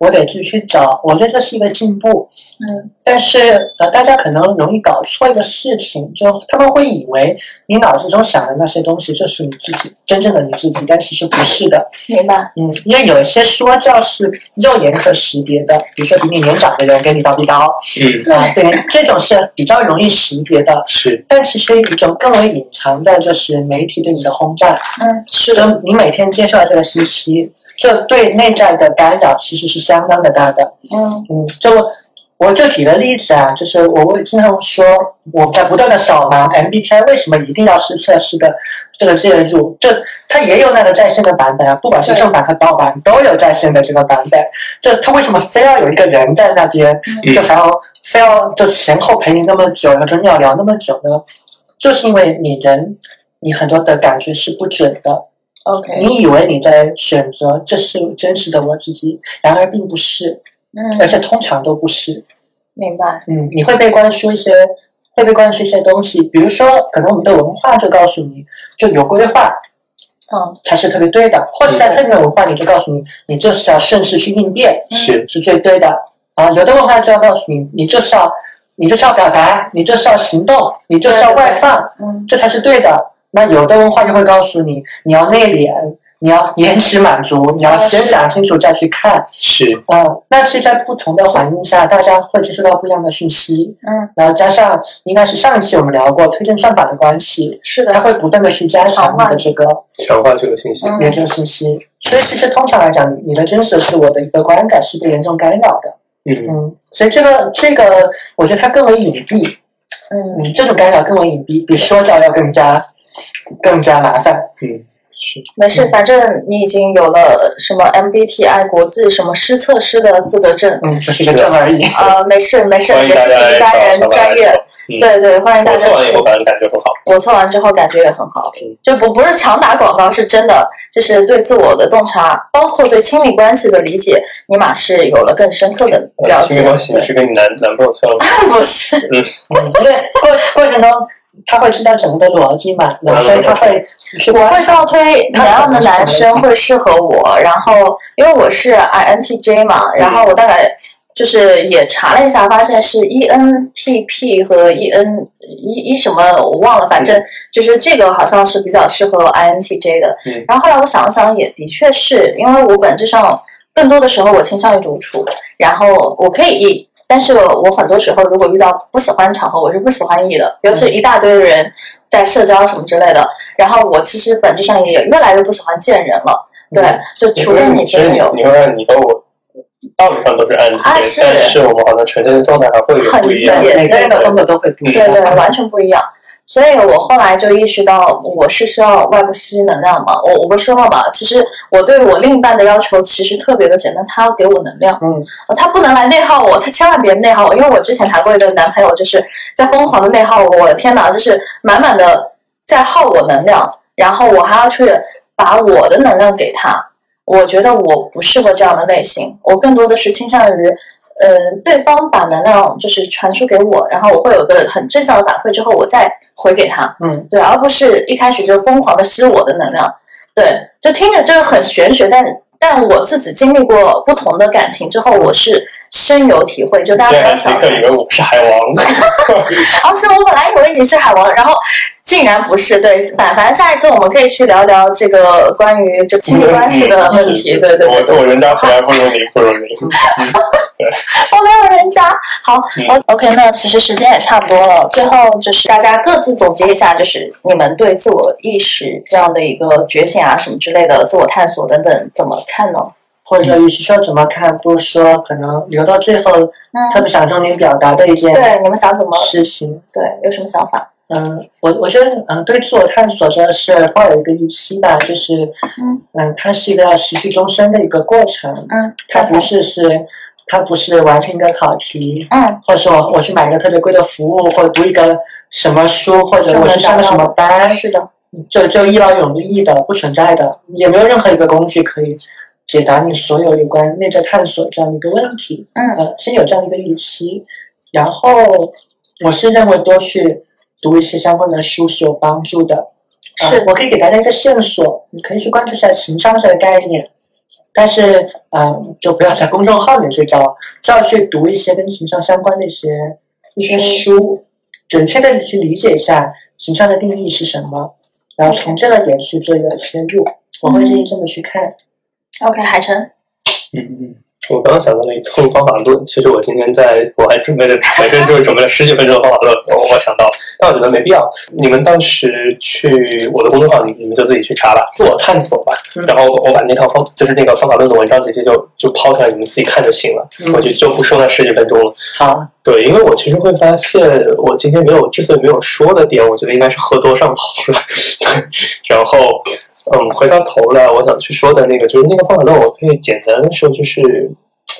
我得自己去找，我觉得这是一个进步。嗯，但是呃，大家可能容易搞错一个事情，就他们会以为你脑子中想的那些东西就是你自己真正的你自己，但其实不是的。明白。嗯，因为有一些说教是肉眼可识别的，比如说比你年长的人给你叨逼叨。嗯。啊，对，这种是比较容易识别的。是。但其实一种更为隐藏的就是媒体对你的轰炸。嗯，是。就你每天接受这个信息。这对内在的干扰其实是相当的大的。嗯嗯，就我就举个例子啊，就是我会经常说，我在不断的扫盲 MBTI，为什么一定要是测试的这个介入？就它也有那个在线的版本啊，不管是正版和盗版都有在线的这个版本。就它为什么非要有一个人在那边，就还要非要就前后陪你那么久，要跟你要聊那么久呢？就是因为你人，你很多的感觉是不准的。OK，你以为你在选择这是真实的我自己，然而并不是，嗯，而且通常都不是，明白，嗯，你会被灌输一些，会被灌输一些东西，比如说，可能我们的文化就告诉你，就有规划，嗯，才是特别对的，或者在特定的文化里就告诉你，你就是要顺势去应变，是是最对的，啊，有的文化就要告诉你，你就是要，你就是要表达，你就是要行动，你就是要外放，嗯，这才是对的。那有的文化就会告诉你，你要内敛，你要延迟满足，你要先想清楚再去看。是，嗯，那是在不同的环境下，大家会接收到不一样的信息。嗯，然后加上应该是上一期我们聊过推荐算法的关系，是的，它会不断的去加强你的这个强化这个信息，验证信息。所以其实通常来讲，你的真实自我的一个观感是被严重干扰的。嗯嗯，所以这个这个，我觉得它更为隐蔽。嗯，这种干扰更为隐蔽，比说教要更加。更加麻烦，嗯，是没事，反正你已经有了什么 MBTI 国际什么师测师的资格证，嗯，只是一个证而已。呃，没事没事，也是比一般人专业。对对，欢迎大家。我测完以后感觉很好。我测完之后感觉也很好，就不不是强打广告，是真的，就是对自我的洞察，包括对亲密关系的理解，尼玛是有了更深刻的了解。亲密关系是跟你男男朋友测了吗？不是，嗯，对，过过程中。他会知道整个的逻辑嘛？所以他会，我会倒推哪样的男生会适合我。然后，因为我是 INTJ 嘛，然后我大概就是也查了一下，发现是 ENTP 和 EN 一一什么我忘了，反正就是这个好像是比较适合 INTJ 的。然后后来我想了想，也的确是因为我本质上更多的时候我倾向于独处，然后我可以 E。但是我很多时候，如果遇到不喜欢的场合，我是不喜欢你的，尤其一大堆的人在社交什么之类的。然后我其实本质上也越来越不喜欢见人了。对，就除非你真的有。你会发现，你和我道理上都是按啊，是，但是我们好像呈现的状态还会有不一样，每个人的风格都会不一样，对对，完全不一样。所以我后来就意识到，我是需要外部吸能量嘛。我我不说了嘛，其实我对我另一半的要求其实特别的简单，他要给我能量。嗯，他不能来内耗我，他千万别内耗我，因为我之前谈过一个男朋友，就是在疯狂的内耗我。我的天哪，就是满满的在耗我能量，然后我还要去把我的能量给他。我觉得我不适合这样的类型，我更多的是倾向于。呃，对方把能量就是传输给我，然后我会有个很正向的反馈，之后我再回给他。嗯，对，而不是一开始就疯狂的吸我的能量。对，就听着这个很玄学，但但我自己经历过不同的感情之后，我是深有体会。就大家不要想，以为我是海王。哦，是我本来以为你是海王，然后。竟然不是对，反反正下一次我们可以去聊聊这个关于这亲密关系的问题，对对对。我我人渣从来不如你，不如你。我没有人 渣。好，O K，那其实时间也差不多了，最后就是大家各自总结一下，就是你们对自我意识这样的一个觉醒啊，什么之类的自我探索等等怎么看呢？或者说与其说怎么看，不如说可能留到最后特别想重点表达的一件，对你们想怎么？实行？对，有什么想法？嗯，我我觉得，嗯，对自我探索真的是抱有一个预期吧，就是，嗯。嗯，它是一个要持续终身的一个过程，嗯，它不是是，它不是完成一个考题，嗯，或者说我我去买一个特别贵的服务，或者读一个什么书，或者我去上个什么班，是的，就就一劳永逸的不存在的，也没有任何一个工具可以解答你所有有关内在探索这样的一个问题，嗯，呃，先有这样的一个预期，然后我是认为多去。读一些相关的书是有帮助的，是。我可以给大家一个线索，你可以去关注一下情商这个概念，但是，嗯，就不要在公众号里面去找，就要去读一些跟情商相关的一些一些书，准确的去理解一下情商的定义是什么，然后从这个点去做一个切入，我会建议这么去看。OK，海晨。嗯嗯。我刚刚想到了一通方法论，其实我今天在我还准备了本身就是准备了十几分钟的方法论，我想到，但我觉得没必要。你们当时去我的公众号，你你们就自己去查吧，自我探索吧。然后我把那套方就是那个方法论的文章直接就就抛出来，你们自己看就行了。我就就不说那十几分钟了。好，对，因为我其实会发现，我今天没有之所以没有说的点，我觉得应该是喝多上头了。然后。嗯，回到头来，我想去说的那个就是那个方法论，我可以简单的说，就是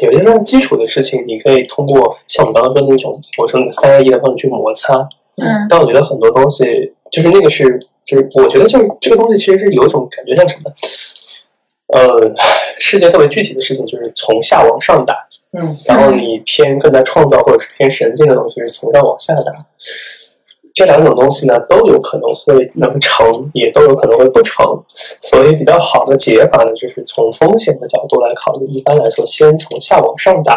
有些非常基础的事情，你可以通过像我们刚刚说的那种，我说那个三二一的方式去摩擦。嗯。但我觉得很多东西，就是那个是，就是我觉得就是这个东西其实是有一种感觉像什么？呃，世界特别具体的事情就是从下往上打。嗯。然后你偏更加创造或者是偏神经的东西是从上往下打。这两种东西呢，都有可能会能成，也都有可能会不成。所以比较好的解法呢，就是从风险的角度来考虑。一般来说，先从下往上打，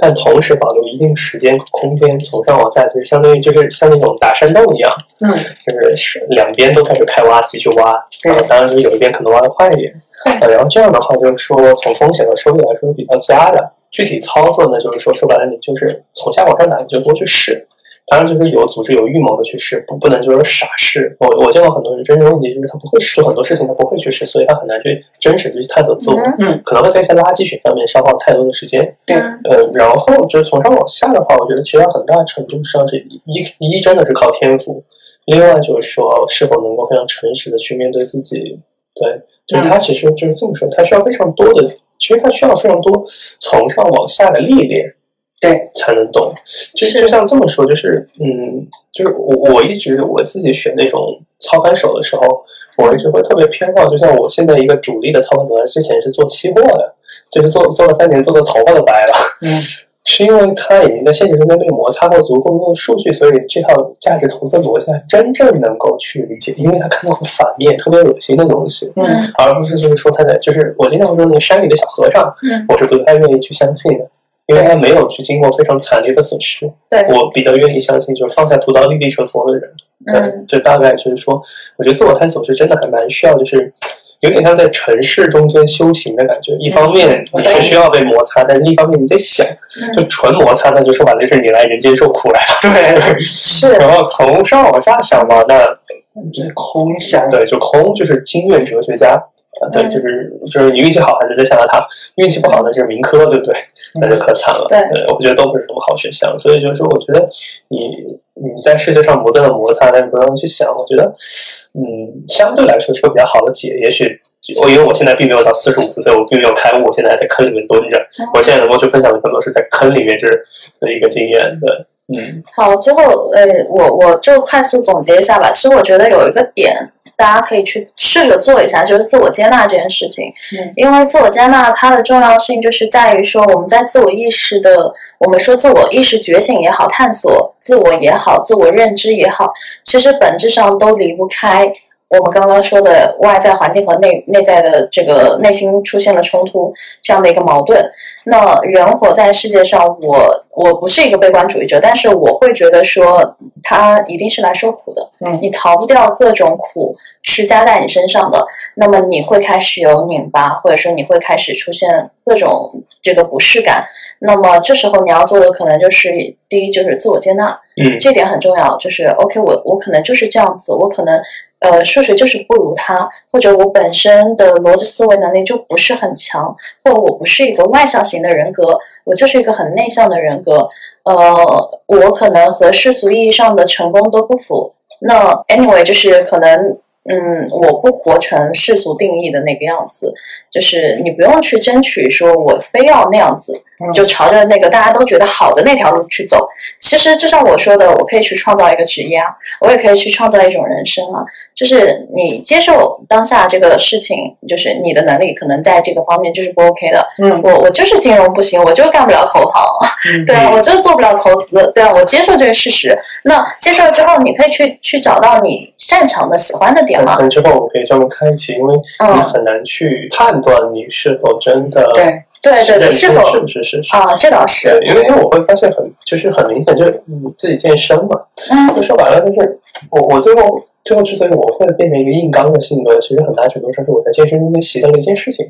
但同时保留一定时间空间，从上往下，就是相当于就是像那种打山洞一样，嗯，就是是两边都开始开挖，继续挖。嗯，当然，有一边可能挖的快一点。对，然后这样的话，就是说从风险和收益来说比较佳的。具体操作呢，就是说说白了，你就是从下往上打，你就多去试。当然，就是有组织、有预谋的去试，不不能就是傻试。我我见过很多人，真正问题就是他不会试很多事情，他不会去试，所以他很难去真实的去探索自我。嗯，可能会在一些垃圾群上面消耗太多的时间。对，呃，然后就是从上往下的话，我觉得其实很大程度上是一一真的是靠天赋，另外就是说是否能够非常诚实的去面对自己。对，就是他其实就是这么说，他需要非常多的，其实他需要非常多从上往下的历练。对，才能懂。就就像这么说，就是嗯，就是我我一直我自己选那种操盘手的时候，我一直会特别偏好。就像我现在一个主力的操盘手，之前是做期货的，就是做做了三年，做的头发都白了。嗯，是因为他已经在现实中间被摩擦过足够多的数据，所以这套价值投资逻辑真正能够去理解。因为他看到反面特别恶心的东西，嗯，而不是就是说他的就是我经常会说那个山里的小和尚，嗯，我是不太愿意去相信的。因为他没有去经过非常惨烈的损失，对我比较愿意相信，就是放下屠刀立地成佛的人。嗯，就大概就是说，我觉得自我探索是真的还蛮需要，就是有点像在城市中间修行的感觉。一方面你是需要被摩擦，但另一方面你在想，就纯摩擦，那就说白了就是你来人间受苦来了。对，是。然后从上往下想嘛，那这空想，对，就空就是经验哲学家。对，就是就是你运气好还是在象牙塔，运气不好呢就是民科，对不对？那就可惨了。对，我觉得都不是什么好选项。所以就是说，我觉得你你在世界上不断的摩擦，但是不断的去想，我觉得嗯，相对来说是个比较好的解。也许我因为我现在并没有到四十五岁，我并没有开悟，我现在还在坑里面蹲着。我现在能够去分享的更多是在坑里面这的一个经验。对，嗯。好，最后呃，我我就快速总结一下吧。其实我觉得有一个点。大家可以去试着做一下，就是自我接纳这件事情。嗯，因为自我接纳它的重要性就是在于说，我们在自我意识的，我们说自我意识觉醒也好，探索自我也好，自我认知也好，其实本质上都离不开。我们刚刚说的外在环境和内内在的这个内心出现了冲突这样的一个矛盾，那人活在世界上，我我不是一个悲观主义者，但是我会觉得说他一定是来受苦的，嗯，你逃不掉各种苦施加在你身上的，那么你会开始有拧巴，或者说你会开始出现各种这个不适感，那么这时候你要做的可能就是第一就是自我接纳，嗯，这点很重要，就是 OK，我我可能就是这样子，我可能。呃，数学就是不如他，或者我本身的逻辑思维能力就不是很强，或者我不是一个外向型的人格，我就是一个很内向的人格。呃，我可能和世俗意义上的成功都不符，那 anyway 就是可能。嗯，我不活成世俗定义的那个样子，就是你不用去争取说我非要那样子，就朝着那个大家都觉得好的那条路去走。其实就像我说的，我可以去创造一个职业啊，我也可以去创造一种人生啊。就是你接受当下这个事情，就是你的能力可能在这个方面就是不 OK 的。嗯，我我就是金融不行，我就干不了投行，对啊，我就做不了投资，对啊，我接受这个事实。那接受了之后，你可以去去找到你擅长的、喜欢的点。可能之后我们可以专门开一期，因为你很难去判断你是否真的对对对对是否是不是是。啊，这倒是，因为因为我会发现很就是很明显，就是你自己健身嘛，嗯，就说白了就是我我最后。最后，之所以我会变成一个硬刚的性格，其实很大程度上是我在健身中间习得了一件事情：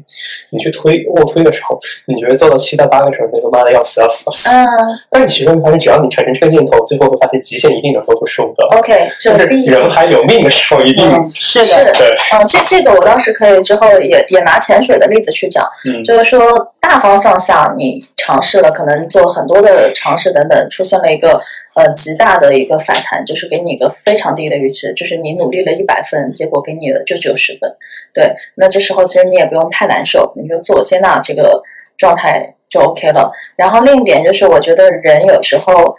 你去推卧推的时候，你觉得做到七到八个时候，那个妈的要死要死要死。嗯。但你其实会发现，只要你产生这个念头，最后会发现极限一定能做出十五个。OK，就是人还有命的时候，一定是的。对。嗯，这这个我倒是可以之后也也拿潜水的例子去讲，就是说大方向下你尝试了，可能做了很多的尝试等等，出现了一个。呃，极大的一个反弹，就是给你一个非常低的预期，就是你努力了一百分，结果给你的就只有十分。对，那这时候其实你也不用太难受，你就自我接纳这个状态就 OK 了。然后另一点就是，我觉得人有时候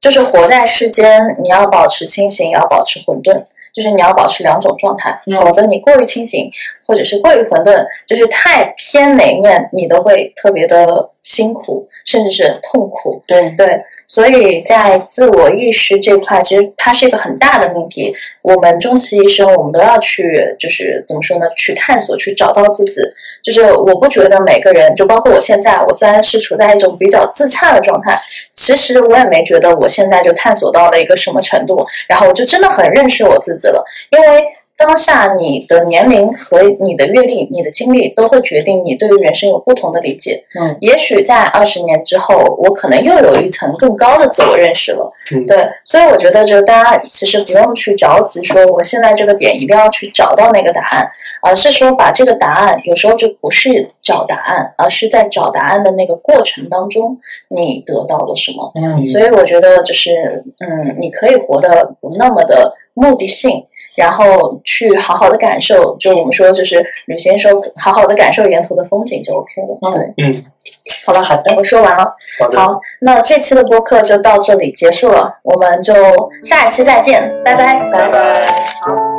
就是活在世间，你要保持清醒，也要保持混沌，就是你要保持两种状态，否则你过于清醒或者是过于混沌，就是太偏哪一面，你都会特别的辛苦，甚至是痛苦。对对。所以在自我意识这块，其实它是一个很大的命题。我们终其一生，我们都要去，就是怎么说呢？去探索，去找到自己。就是我不觉得每个人，就包括我现在，我虽然是处在一种比较自洽的状态，其实我也没觉得我现在就探索到了一个什么程度，然后我就真的很认识我自己了，因为。当下你的年龄和你的阅历、你的经历都会决定你对于人生有不同的理解。嗯，也许在二十年之后，我可能又有一层更高的自我认识了。嗯，对，所以我觉得，就大家其实不用去着急，说我现在这个点一定要去找到那个答案，而是说把这个答案，有时候就不是找答案，而是在找答案的那个过程当中，你得到了什么。嗯，所以我觉得就是，嗯，你可以活得不那么的目的性。然后去好好的感受，就我们说，就是旅行的时候，好好的感受沿途的风景就 OK 了。对，嗯，好了，好的，我说完了。好，那这期的播客就到这里结束了，我们就下一期再见，拜拜，拜拜，好。